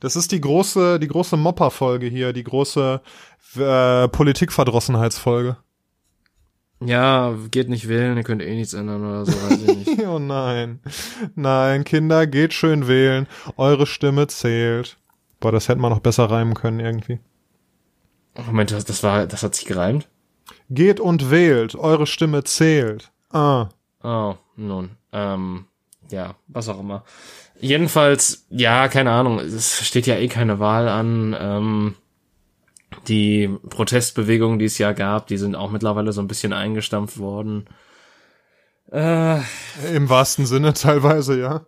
Das ist die große, die große Mopper-Folge hier, die große äh, Politikverdrossenheitsfolge. Ja, geht nicht wählen, ihr könnt eh nichts ändern oder so, weiß ich nicht. oh nein. Nein, Kinder, geht schön wählen. Eure Stimme zählt. Boah, das hätte man noch besser reimen können irgendwie. Moment, das, das war, das hat sich gereimt? Geht und wählt, eure Stimme zählt. Ah. Oh, nun. Ähm, ja, was auch immer. Jedenfalls, ja, keine Ahnung, es steht ja eh keine Wahl an. Ähm, die Protestbewegungen, die es ja gab, die sind auch mittlerweile so ein bisschen eingestampft worden. Äh, Im wahrsten Sinne teilweise, ja.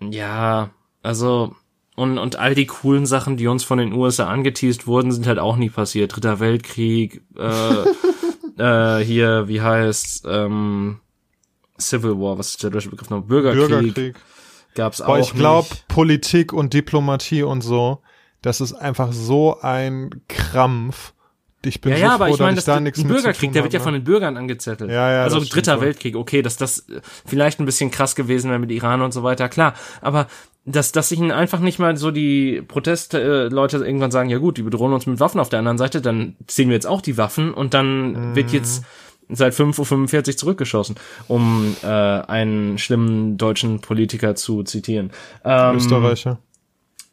Ja, also und, und all die coolen Sachen, die uns von den USA angeteased wurden, sind halt auch nie passiert. Dritter Weltkrieg, äh, äh, hier, wie heißt ähm, Civil War, was ist der deutsche Begriff noch? Bürgerkrieg. Bürgerkrieg. Gab's Boah, auch ich glaube, Politik und Diplomatie und so, das ist einfach so ein Krampf. Ich bin ja, so ja, froh, aber ich meine, das, da ein Bürgerkrieg, der wird ja ne? von den Bürgern angezettelt. Ja, ja, also dritter Weltkrieg, okay, dass das vielleicht ein bisschen krass gewesen wäre mit Iran und so weiter, klar. Aber dass, dass sich einfach nicht mal so die Protestleute äh, irgendwann sagen, ja gut, die bedrohen uns mit Waffen auf der anderen Seite, dann ziehen wir jetzt auch die Waffen und dann mhm. wird jetzt seit 5.45 Uhr zurückgeschossen, um äh, einen schlimmen deutschen Politiker zu zitieren. Ähm, Österreicher.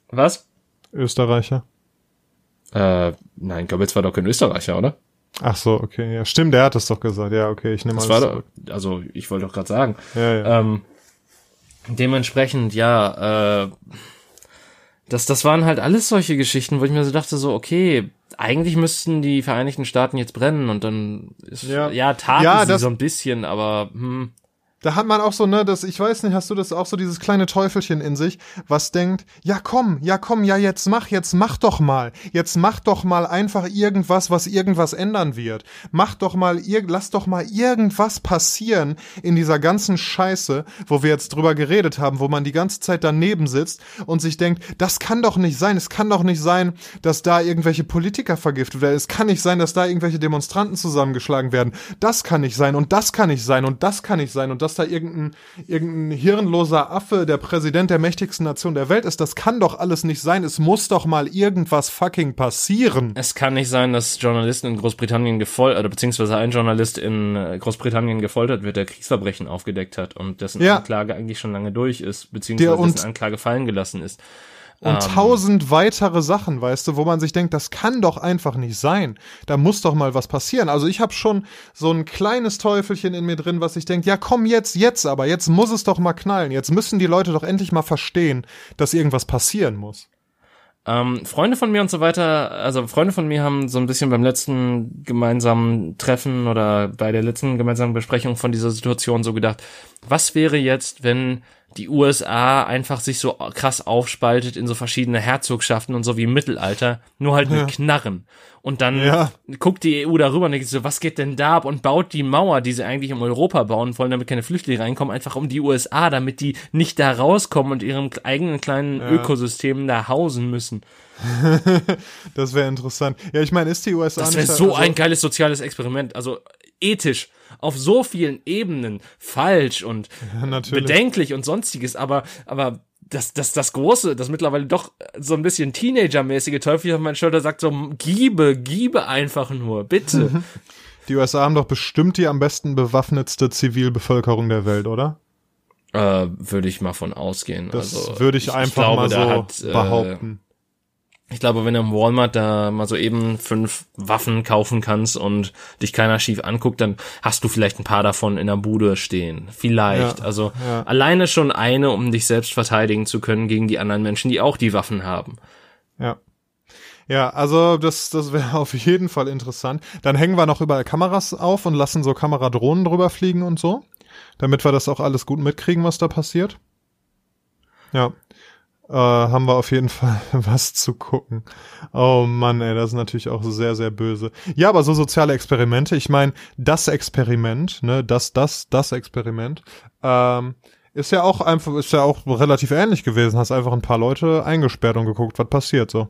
Was? Österreicher. Äh, nein, Goebbels war doch kein Österreicher, oder? Ach so, okay, ja, stimmt, der hat das doch gesagt. Ja, okay, ich nehme das war doch, also ich wollte doch gerade sagen. Ja, ja. Ähm, dementsprechend, ja, äh, das, das waren halt alles solche Geschichten, wo ich mir so dachte, so, okay, eigentlich müssten die Vereinigten Staaten jetzt brennen und dann ist, ja, ja taten ja, sie so ein bisschen, aber hm, da hat man auch so, ne, das, ich weiß nicht, hast du das auch so, dieses kleine Teufelchen in sich, was denkt, ja komm, ja komm, ja jetzt mach, jetzt mach doch mal, jetzt mach doch mal einfach irgendwas, was irgendwas ändern wird. Mach doch mal, lass doch mal irgendwas passieren in dieser ganzen Scheiße, wo wir jetzt drüber geredet haben, wo man die ganze Zeit daneben sitzt und sich denkt, das kann doch nicht sein, es kann doch nicht sein, dass da irgendwelche Politiker vergiftet werden, es kann nicht sein, dass da irgendwelche Demonstranten zusammengeschlagen werden, das kann nicht sein und das kann nicht sein und das kann nicht sein und das da irgendein, irgendein hirnloser Affe der Präsident der mächtigsten Nation der Welt ist. Das kann doch alles nicht sein. Es muss doch mal irgendwas fucking passieren. Es kann nicht sein, dass Journalisten in Großbritannien gefoltert, oder beziehungsweise ein Journalist in äh, Großbritannien gefoltert wird, der Kriegsverbrechen aufgedeckt hat und dessen ja. Anklage eigentlich schon lange durch ist, beziehungsweise dessen Anklage fallen gelassen ist und ähm, tausend weitere Sachen, weißt du, wo man sich denkt, das kann doch einfach nicht sein. Da muss doch mal was passieren. Also ich habe schon so ein kleines Teufelchen in mir drin, was ich denke, ja komm jetzt, jetzt aber, jetzt muss es doch mal knallen. Jetzt müssen die Leute doch endlich mal verstehen, dass irgendwas passieren muss. Ähm, Freunde von mir und so weiter, also Freunde von mir haben so ein bisschen beim letzten gemeinsamen Treffen oder bei der letzten gemeinsamen Besprechung von dieser Situation so gedacht, was wäre jetzt, wenn die USA einfach sich so krass aufspaltet in so verschiedene Herzogschaften und so wie im Mittelalter, nur halt mit ja. Knarren. Und dann ja. guckt die EU darüber und denkt so, was geht denn da ab und baut die Mauer, die sie eigentlich in Europa bauen wollen, damit keine Flüchtlinge reinkommen, einfach um die USA, damit die nicht da rauskommen und ihrem eigenen kleinen ja. Ökosystem da hausen müssen. das wäre interessant. Ja, ich meine, ist die USA Das wäre so also ein geiles soziales Experiment, also ethisch auf so vielen Ebenen falsch und ja, bedenklich und sonstiges, aber, aber das, das, das große, das mittlerweile doch so ein bisschen Teenager-mäßige Teufel auf meinen Schulter sagt so, giebe, giebe einfach nur, bitte. Die USA haben doch bestimmt die am besten bewaffnetste Zivilbevölkerung der Welt, oder? Äh, würde ich mal von ausgehen. Das also, würde ich, ich einfach glaube, mal so hat, äh, behaupten. Äh, ich glaube, wenn du im Walmart da mal so eben fünf Waffen kaufen kannst und dich keiner schief anguckt, dann hast du vielleicht ein paar davon in der Bude stehen. Vielleicht. Ja, also ja. alleine schon eine, um dich selbst verteidigen zu können gegen die anderen Menschen, die auch die Waffen haben. Ja. Ja, also das, das wäre auf jeden Fall interessant. Dann hängen wir noch überall Kameras auf und lassen so Kameradrohnen drüber fliegen und so, damit wir das auch alles gut mitkriegen, was da passiert. Ja äh, haben wir auf jeden Fall was zu gucken. Oh Mann, ey, das ist natürlich auch sehr, sehr böse. Ja, aber so soziale Experimente, ich meine, das Experiment, ne, das, das, das Experiment, ähm, ist ja auch einfach, ist ja auch relativ ähnlich gewesen. Hast einfach ein paar Leute eingesperrt und geguckt, was passiert so.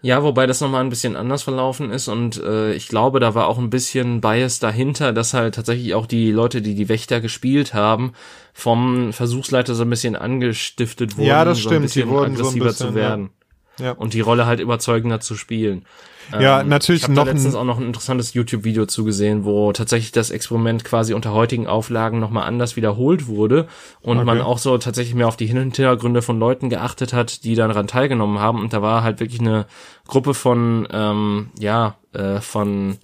Ja, wobei das nochmal ein bisschen anders verlaufen ist und äh, ich glaube, da war auch ein bisschen Bias dahinter, dass halt tatsächlich auch die Leute, die die Wächter gespielt haben, vom Versuchsleiter so ein bisschen angestiftet wurden, ja, das so stimmt. ein bisschen aggressiver so ein bisschen, zu werden. Ja. Und die Rolle halt überzeugender zu spielen. Ja, ähm, natürlich ich noch. Ich letztens auch noch ein interessantes YouTube-Video zugesehen, wo tatsächlich das Experiment quasi unter heutigen Auflagen nochmal anders wiederholt wurde und okay. man auch so tatsächlich mehr auf die Hintergründe von Leuten geachtet hat, die daran teilgenommen haben. Und da war halt wirklich eine Gruppe von, ähm, ja, äh, von,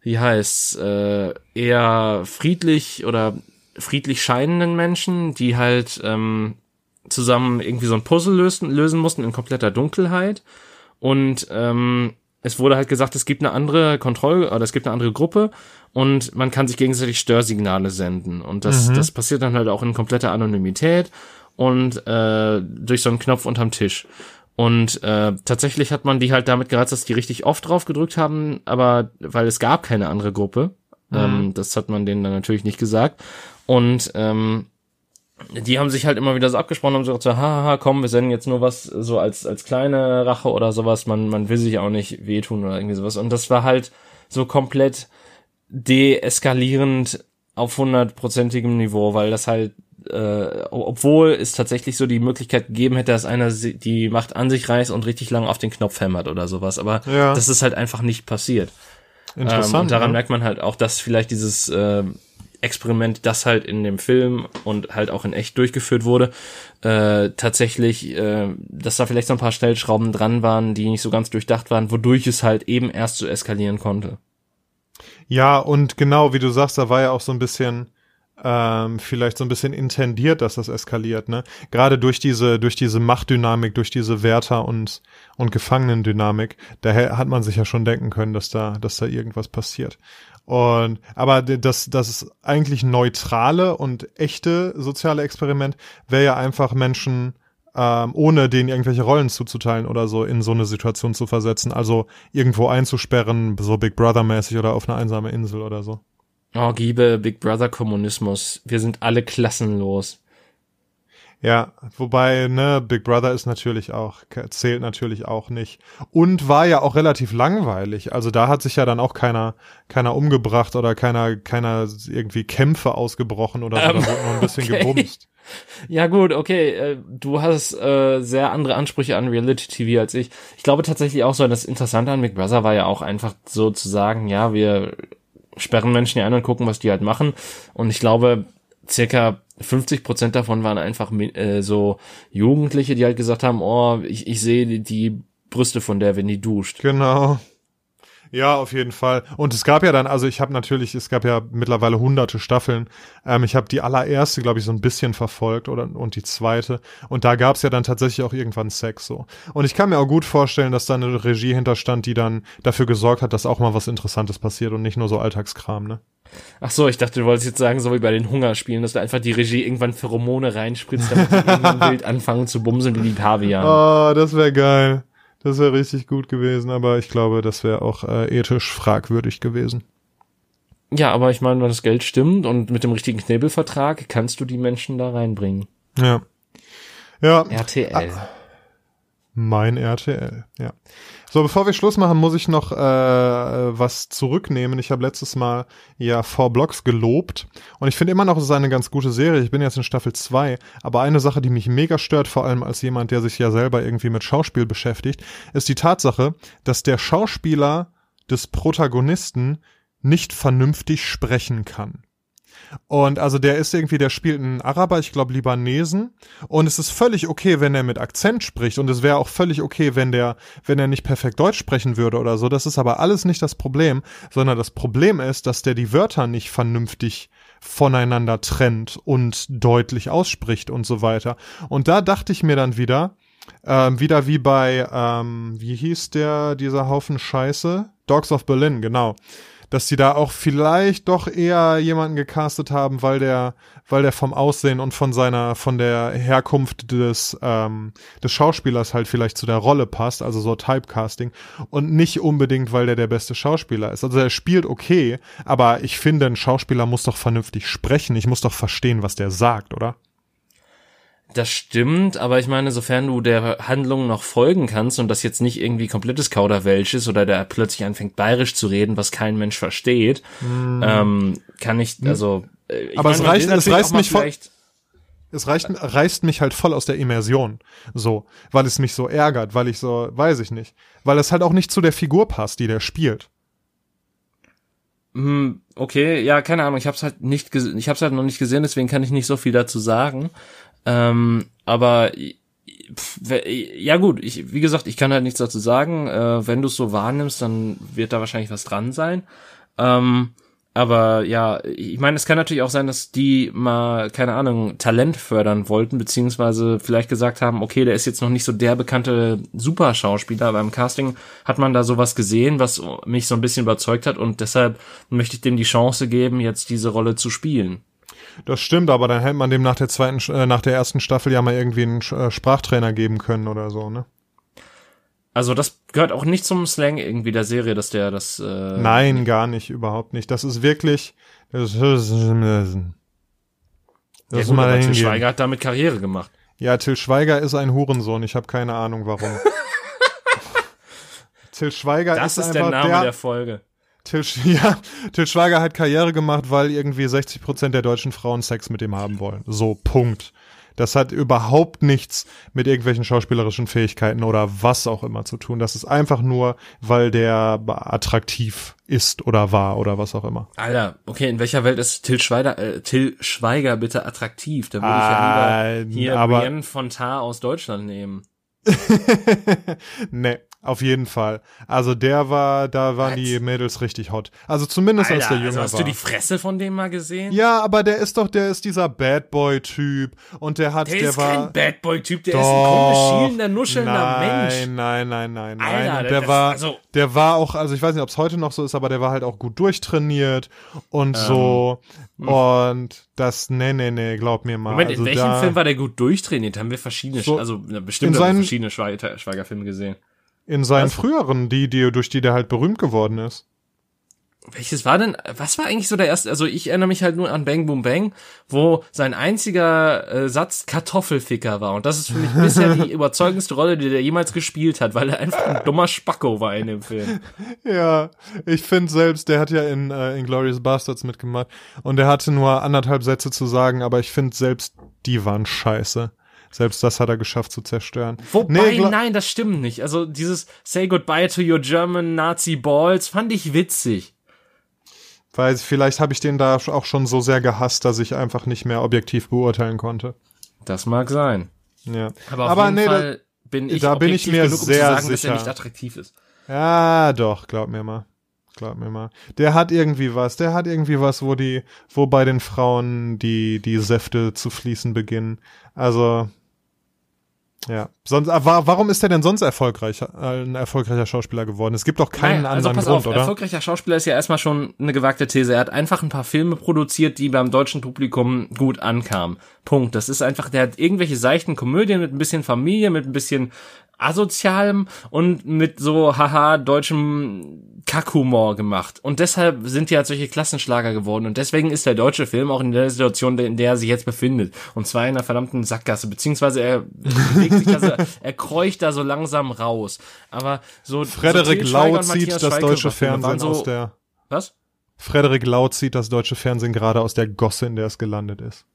wie heißt äh, eher friedlich oder friedlich scheinenden Menschen, die halt ähm, zusammen irgendwie so ein Puzzle lösen, lösen mussten in kompletter Dunkelheit und ähm, es wurde halt gesagt, es gibt eine andere Kontroll- oder es gibt eine andere Gruppe und man kann sich gegenseitig Störsignale senden. Und das, mhm. das passiert dann halt auch in kompletter Anonymität und äh, durch so einen Knopf unterm Tisch. Und äh, tatsächlich hat man die halt damit gereizt, dass die richtig oft drauf gedrückt haben, aber weil es gab keine andere Gruppe. Mhm. Ähm, das hat man denen dann natürlich nicht gesagt. Und ähm, die haben sich halt immer wieder so abgesprochen und so, haha, komm, wir senden jetzt nur was so als, als kleine Rache oder sowas, man, man will sich auch nicht wehtun oder irgendwie sowas. Und das war halt so komplett deeskalierend auf hundertprozentigem Niveau, weil das halt, äh, obwohl es tatsächlich so die Möglichkeit gegeben hätte, dass einer die Macht an sich reißt und richtig lang auf den Knopf hämmert oder sowas, aber ja. das ist halt einfach nicht passiert. Interessant. Ähm, und daran ne? merkt man halt auch, dass vielleicht dieses äh, Experiment, das halt in dem Film und halt auch in echt durchgeführt wurde, äh, tatsächlich, äh, dass da vielleicht so ein paar Stellschrauben dran waren, die nicht so ganz durchdacht waren, wodurch es halt eben erst so eskalieren konnte. Ja, und genau, wie du sagst, da war ja auch so ein bisschen ähm, vielleicht so ein bisschen intendiert, dass das eskaliert, ne? Gerade durch diese, durch diese Machtdynamik, durch diese Wärter und, und Gefangenendynamik, daher hat man sich ja schon denken können, dass da, dass da irgendwas passiert. Und, aber das, das eigentlich neutrale und echte soziale Experiment wäre ja einfach Menschen, ähm, ohne denen irgendwelche Rollen zuzuteilen oder so in so eine Situation zu versetzen. Also irgendwo einzusperren, so Big Brother mäßig oder auf eine einsame Insel oder so. Oh, Giebe, Big Brother Kommunismus. Wir sind alle klassenlos. Ja, wobei, ne, Big Brother ist natürlich auch, zählt natürlich auch nicht. Und war ja auch relativ langweilig. Also da hat sich ja dann auch keiner, keiner umgebracht oder keiner, keiner irgendwie Kämpfe ausgebrochen oder so. Ähm, da wurde nur ein bisschen okay. gebumst. Ja gut, okay, äh, du hast äh, sehr andere Ansprüche an Reality TV als ich. Ich glaube tatsächlich auch so, das Interessante an Big Brother war ja auch einfach so zu sagen, ja, wir sperren Menschen ja ein und gucken, was die halt machen. Und ich glaube, circa 50 Prozent davon waren einfach äh, so Jugendliche, die halt gesagt haben, oh, ich, ich sehe die, die Brüste von der, wenn die duscht. Genau. Ja, auf jeden Fall. Und es gab ja dann, also ich habe natürlich, es gab ja mittlerweile hunderte Staffeln. Ähm, ich habe die allererste, glaube ich, so ein bisschen verfolgt oder und die zweite. Und da gab es ja dann tatsächlich auch irgendwann Sex so. Und ich kann mir auch gut vorstellen, dass da eine Regie hinterstand, die dann dafür gesorgt hat, dass auch mal was Interessantes passiert und nicht nur so Alltagskram, ne? Ach so, ich dachte, du wolltest jetzt sagen, so wie bei den Hungerspielen, dass da einfach die Regie irgendwann Pheromone reinspritzt, damit die irgendwann wild anfangen zu bumsen wie die Pavian. Oh, das wäre geil. Das wäre richtig gut gewesen, aber ich glaube, das wäre auch äh, ethisch fragwürdig gewesen. Ja, aber ich meine, wenn das Geld stimmt und mit dem richtigen Knebelvertrag kannst du die Menschen da reinbringen. Ja. Ja. RTL. Ah, mein RTL, ja. So, bevor wir Schluss machen, muss ich noch äh, was zurücknehmen. Ich habe letztes Mal ja Four Blocks gelobt und ich finde immer noch, es ist eine ganz gute Serie. Ich bin jetzt in Staffel 2, aber eine Sache, die mich mega stört, vor allem als jemand, der sich ja selber irgendwie mit Schauspiel beschäftigt, ist die Tatsache, dass der Schauspieler des Protagonisten nicht vernünftig sprechen kann. Und also der ist irgendwie, der spielt einen Araber, ich glaube Libanesen. Und es ist völlig okay, wenn er mit Akzent spricht. Und es wäre auch völlig okay, wenn der, wenn er nicht perfekt Deutsch sprechen würde oder so. Das ist aber alles nicht das Problem, sondern das Problem ist, dass der die Wörter nicht vernünftig voneinander trennt und deutlich ausspricht und so weiter. Und da dachte ich mir dann wieder, ähm, wieder wie bei, ähm, wie hieß der, dieser Haufen Scheiße? Dogs of Berlin, genau dass die da auch vielleicht doch eher jemanden gecastet haben, weil der, weil der vom Aussehen und von seiner, von der Herkunft des, ähm, des Schauspielers halt vielleicht zu der Rolle passt, also so Typecasting und nicht unbedingt, weil der der beste Schauspieler ist. Also er spielt okay, aber ich finde, ein Schauspieler muss doch vernünftig sprechen. Ich muss doch verstehen, was der sagt, oder? Das stimmt, aber ich meine, sofern du der Handlung noch folgen kannst und das jetzt nicht irgendwie komplettes Kauderwelsch ist oder der plötzlich anfängt bayerisch zu reden, was kein Mensch versteht, mm. ähm, kann ich, also. Äh, ich aber meine, es reicht, es reißt mich voll. Es reicht, reißt mich halt voll aus der Immersion, so, weil es mich so ärgert, weil ich so, weiß ich nicht, weil es halt auch nicht zu der Figur passt, die der spielt. Hm, okay, ja, keine Ahnung, ich hab's halt nicht, ich hab's halt noch nicht gesehen, deswegen kann ich nicht so viel dazu sagen. Ähm, aber ja gut, ich, wie gesagt, ich kann halt nichts dazu sagen. Äh, wenn du es so wahrnimmst, dann wird da wahrscheinlich was dran sein. Ähm, aber ja, ich meine, es kann natürlich auch sein, dass die mal, keine Ahnung, Talent fördern wollten, beziehungsweise vielleicht gesagt haben, okay, der ist jetzt noch nicht so der bekannte Superschauspieler. Beim Casting hat man da sowas gesehen, was mich so ein bisschen überzeugt hat und deshalb möchte ich dem die Chance geben, jetzt diese Rolle zu spielen. Das stimmt, aber dann hätte man dem nach der zweiten, äh, nach der ersten Staffel ja mal irgendwie einen äh, Sprachtrainer geben können oder so, ne? Also das gehört auch nicht zum Slang irgendwie der Serie, dass der das. Äh Nein, gar nicht, überhaupt nicht. Das ist wirklich. Das, das, das ja, gut, mal Till Schweiger hat damit Karriere gemacht. Ja, Till Schweiger ist ein Hurensohn. Ich habe keine Ahnung, warum. Till Schweiger das ist, ist der Name der, der Folge. Till, ja, Till Schweiger hat Karriere gemacht, weil irgendwie 60 Prozent der deutschen Frauen Sex mit ihm haben wollen. So, Punkt. Das hat überhaupt nichts mit irgendwelchen schauspielerischen Fähigkeiten oder was auch immer zu tun. Das ist einfach nur, weil der attraktiv ist oder war oder was auch immer. Alter, okay, in welcher Welt ist Till Schweiger, äh, Till Schweiger bitte attraktiv? Da würde ich ja lieber hier aber, Brienne Fontar aus Deutschland nehmen. nee, auf jeden Fall. Also der war, da waren What? die Mädels richtig hot. Also zumindest Alter, als der Jünger also hast war. Hast du die Fresse von dem mal gesehen? Ja, aber der ist doch, der ist dieser Bad Boy Typ und der hat, der, der ist war kein Bad Boy Typ, der doch, ist ein komisch schielender, nuschelnder nein, Mensch. Nein, nein, nein, nein, Alter, nein. Der das, war, also, der war auch, also ich weiß nicht, ob es heute noch so ist, aber der war halt auch gut durchtrainiert und ähm, so hm. und das, nee, nee, nee, glaub mir mal. Moment, also in welchem da, Film war der gut durchtrainiert? Haben wir verschiedene, so, also bestimmt seinen, verschiedene Schweigerfilme gesehen. In seinen was? früheren, die, die, durch die der halt berühmt geworden ist. Welches war denn, was war eigentlich so der erste, also ich erinnere mich halt nur an Bang Boom Bang, wo sein einziger äh, Satz Kartoffelficker war. Und das ist für mich bisher die überzeugendste Rolle, die der jemals gespielt hat, weil er einfach ein dummer Spacko war in dem Film. Ja, ich finde selbst, der hat ja in äh, Inglourious Bastards mitgemacht und der hatte nur anderthalb Sätze zu sagen, aber ich finde selbst, die waren scheiße. Selbst das hat er geschafft zu zerstören. Wobei, nee, nein, das stimmt nicht. Also dieses Say Goodbye to your German Nazi Balls fand ich witzig. Weil vielleicht habe ich den da auch schon so sehr gehasst, dass ich einfach nicht mehr objektiv beurteilen konnte. Das mag sein. Ja. Aber auf Aber jeden nee, Fall bin ich da bin ich mir genug, sehr um sagen, sicher. dass er nicht attraktiv ist. Ja, doch, glaub mir mal. Glaub mir mal. Der hat irgendwie was, der hat irgendwie was, wo die, wo bei den Frauen die, die Säfte zu fließen beginnen. Also, ja. Sonst, äh, warum ist er denn sonst erfolgreich, äh, ein erfolgreicher Schauspieler geworden? Es gibt doch keinen naja, also anderen Grund, auf, oder? Erfolgreicher Schauspieler ist ja erstmal schon eine gewagte These. Er hat einfach ein paar Filme produziert, die beim deutschen Publikum gut ankamen. Punkt. Das ist einfach, der hat irgendwelche seichten Komödien mit ein bisschen Familie, mit ein bisschen asozialem und mit so haha deutschem Kackhumor gemacht. Und deshalb sind die halt solche Klassenschlager geworden. Und deswegen ist der deutsche Film auch in der Situation, in der er sich jetzt befindet. Und zwar in einer verdammten Sackgasse. Beziehungsweise er bewegt sich also, er kreucht da so langsam raus. Aber so. Frederik so Lau zieht das deutsche Fernsehen so, aus der. Was? Frederik Lau zieht das deutsche Fernsehen gerade aus der Gosse, in der es gelandet ist.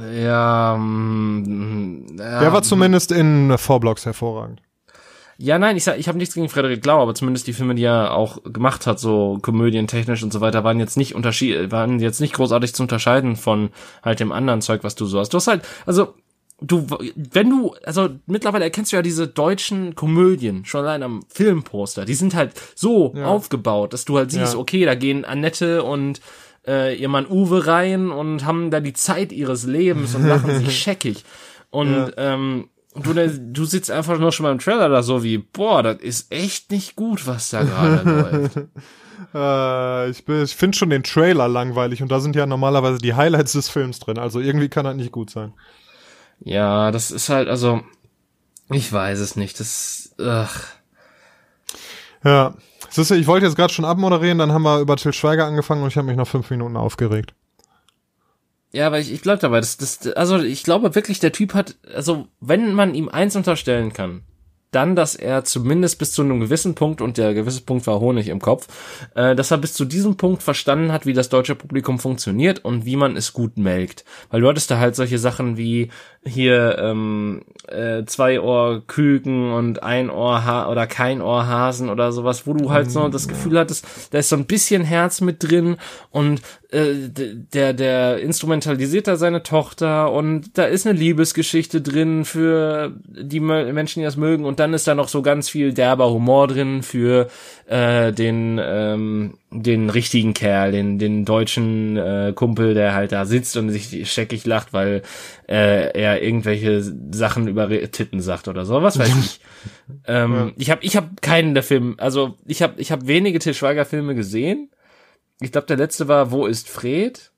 Ja, ähm, ja Der war zumindest in Vorblocks hervorragend. Ja, nein, ich ich habe nichts gegen Frederik Lau, aber zumindest die Filme, die er auch gemacht hat, so komödientechnisch und so weiter, waren jetzt nicht unterschied waren jetzt nicht großartig zu unterscheiden von halt dem anderen Zeug, was du so hast. Du hast halt, also du, wenn du, also mittlerweile erkennst du ja diese deutschen Komödien schon allein am Filmposter. Die sind halt so ja. aufgebaut, dass du halt siehst, ja. okay, da gehen Annette und äh, ihr Mann Uwe rein und haben da die Zeit ihres Lebens und lachen sich scheckig. Und ja. ähm, du, du sitzt einfach nur schon beim Trailer da so wie, boah, das ist echt nicht gut, was da gerade läuft. Äh, ich ich finde schon den Trailer langweilig und da sind ja normalerweise die Highlights des Films drin. Also irgendwie kann das nicht gut sein. Ja, das ist halt, also, ich weiß es nicht. Das, ach. Ja, Siehst du, ich wollte jetzt gerade schon abmoderieren, dann haben wir über Till Schweiger angefangen und ich habe mich noch fünf Minuten aufgeregt. Ja, aber ich, ich bleib dabei. Das, das, also ich glaube wirklich, der Typ hat, also wenn man ihm eins unterstellen kann, dann, dass er zumindest bis zu einem gewissen Punkt, und der gewisse Punkt war Honig im Kopf, äh, dass er bis zu diesem Punkt verstanden hat, wie das deutsche Publikum funktioniert und wie man es gut melkt. Weil du hattest da halt solche Sachen wie hier ähm, äh, zwei Ohr Küken und ein Ohr ha oder kein Ohr Hasen oder sowas, wo du halt so das Gefühl hattest, da ist so ein bisschen Herz mit drin und äh, der der instrumentalisiert da seine Tochter und da ist eine Liebesgeschichte drin für die Menschen, die das mögen und dann ist da noch so ganz viel derber Humor drin für äh, den ähm, den richtigen Kerl, den den deutschen äh, Kumpel, der halt da sitzt und sich scheckig lacht, weil äh, er irgendwelche Sachen über Titten sagt oder so, was weiß ich. ähm, ja. Ich habe ich hab keinen der Filme, also ich habe ich hab wenige Til Schweiger Filme gesehen. Ich glaube, der letzte war Wo ist Fred?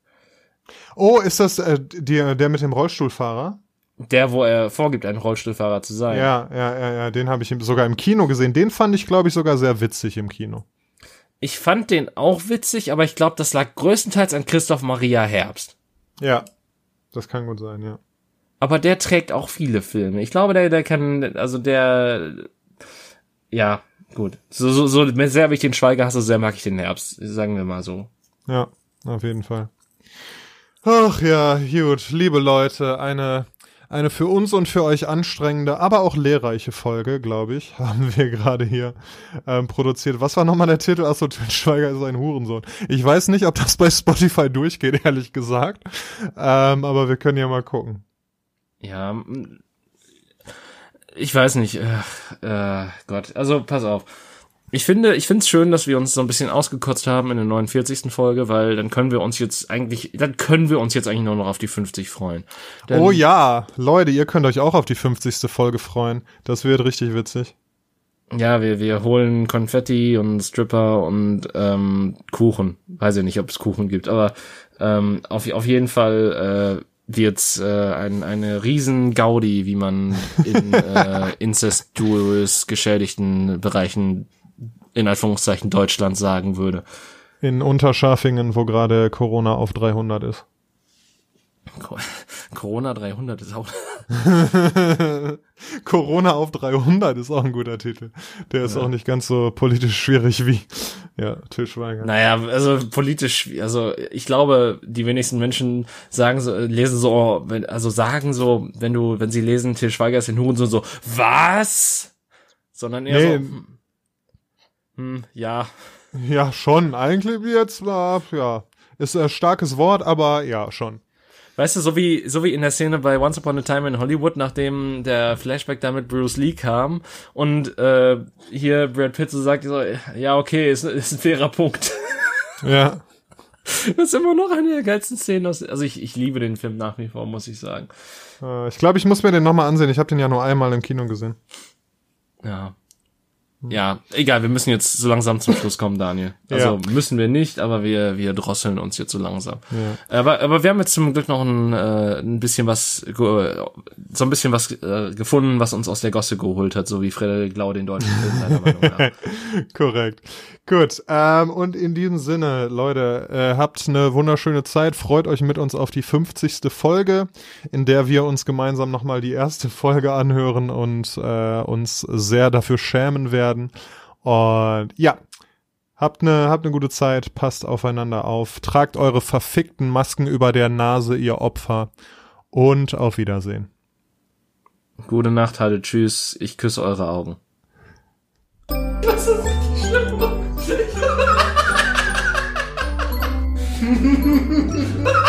Oh, ist das äh, der, der mit dem Rollstuhlfahrer? Der, wo er vorgibt, ein Rollstuhlfahrer zu sein. Ja, ja, ja, ja, den habe ich sogar im Kino gesehen. Den fand ich, glaube ich, sogar sehr witzig im Kino. Ich fand den auch witzig, aber ich glaube, das lag größtenteils an Christoph Maria Herbst. Ja, das kann gut sein, ja. Aber der trägt auch viele Filme. Ich glaube, der, der kann, also der, ja, gut. So, so, so sehr habe ich den Schweiger hasse, so sehr mag ich den Herbst. Sagen wir mal so. Ja, auf jeden Fall. Ach ja, gut, liebe Leute, eine eine für uns und für euch anstrengende, aber auch lehrreiche Folge, glaube ich, haben wir gerade hier ähm, produziert. Was war nochmal der Titel? Achso, Til Schweiger ist ein Hurensohn. Ich weiß nicht, ob das bei Spotify durchgeht, ehrlich gesagt. Ähm, aber wir können ja mal gucken. Ja, ich weiß nicht. Äh, äh, Gott, also pass auf. Ich finde, ich finde es schön, dass wir uns so ein bisschen ausgekotzt haben in der 49. Folge, weil dann können wir uns jetzt eigentlich, dann können wir uns jetzt eigentlich nur noch auf die 50 freuen. Denn, oh ja, Leute, ihr könnt euch auch auf die 50. Folge freuen. Das wird richtig witzig. Ja, wir, wir holen Konfetti und Stripper und ähm, Kuchen. Weiß ich nicht, ob es Kuchen gibt, aber ähm, auf, auf jeden Fall wird äh, ein, eine riesen Gaudi, wie man in äh, incestuös geschädigten Bereichen in Anführungszeichen Deutschland sagen würde. In Unterschafingen, wo gerade Corona auf 300 ist. Corona 300 ist auch. Corona auf 300 ist auch ein guter Titel. Der ist ja. auch nicht ganz so politisch schwierig wie, ja, Til Schweiger. Naja, also politisch, also ich glaube, die wenigsten Menschen sagen so, lesen so, also sagen so, wenn du, wenn sie lesen, Til Schweiger ist in Hurensohn so, was? Sondern eher nee. so, hm, hm, ja. Ja, schon. Eigentlich jetzt war, ja, ist ein starkes Wort, aber ja, schon. Weißt du, so wie, so wie in der Szene bei Once Upon a Time in Hollywood, nachdem der Flashback da mit Bruce Lee kam und äh, hier Brad Pitt so sagt, so, ja, okay, ist, ist ein fairer Punkt. Ja. Das ist immer noch eine der geilsten Szenen aus, also ich, ich liebe den Film nach wie vor, muss ich sagen. Äh, ich glaube, ich muss mir den nochmal ansehen. Ich habe den ja nur einmal im Kino gesehen. Ja. Ja, egal, wir müssen jetzt so langsam zum Schluss kommen, Daniel. Also ja. müssen wir nicht, aber wir, wir drosseln uns jetzt so langsam. Ja. Aber, aber wir haben jetzt zum Glück noch ein, äh, ein bisschen was, so ein bisschen was äh, gefunden, was uns aus der Gosse geholt hat, so wie Frederik Lau den deutschen Film seiner Meinung nach. Korrekt. Gut, ähm, und in diesem Sinne, Leute, äh, habt eine wunderschöne Zeit, freut euch mit uns auf die 50. Folge, in der wir uns gemeinsam nochmal die erste Folge anhören und äh, uns sehr dafür schämen werden. Und ja, habt eine, habt eine gute Zeit, passt aufeinander auf, tragt eure verfickten Masken über der Nase, ihr Opfer, und auf Wiedersehen. Gute Nacht, hallo, tschüss, ich küsse eure Augen. Ha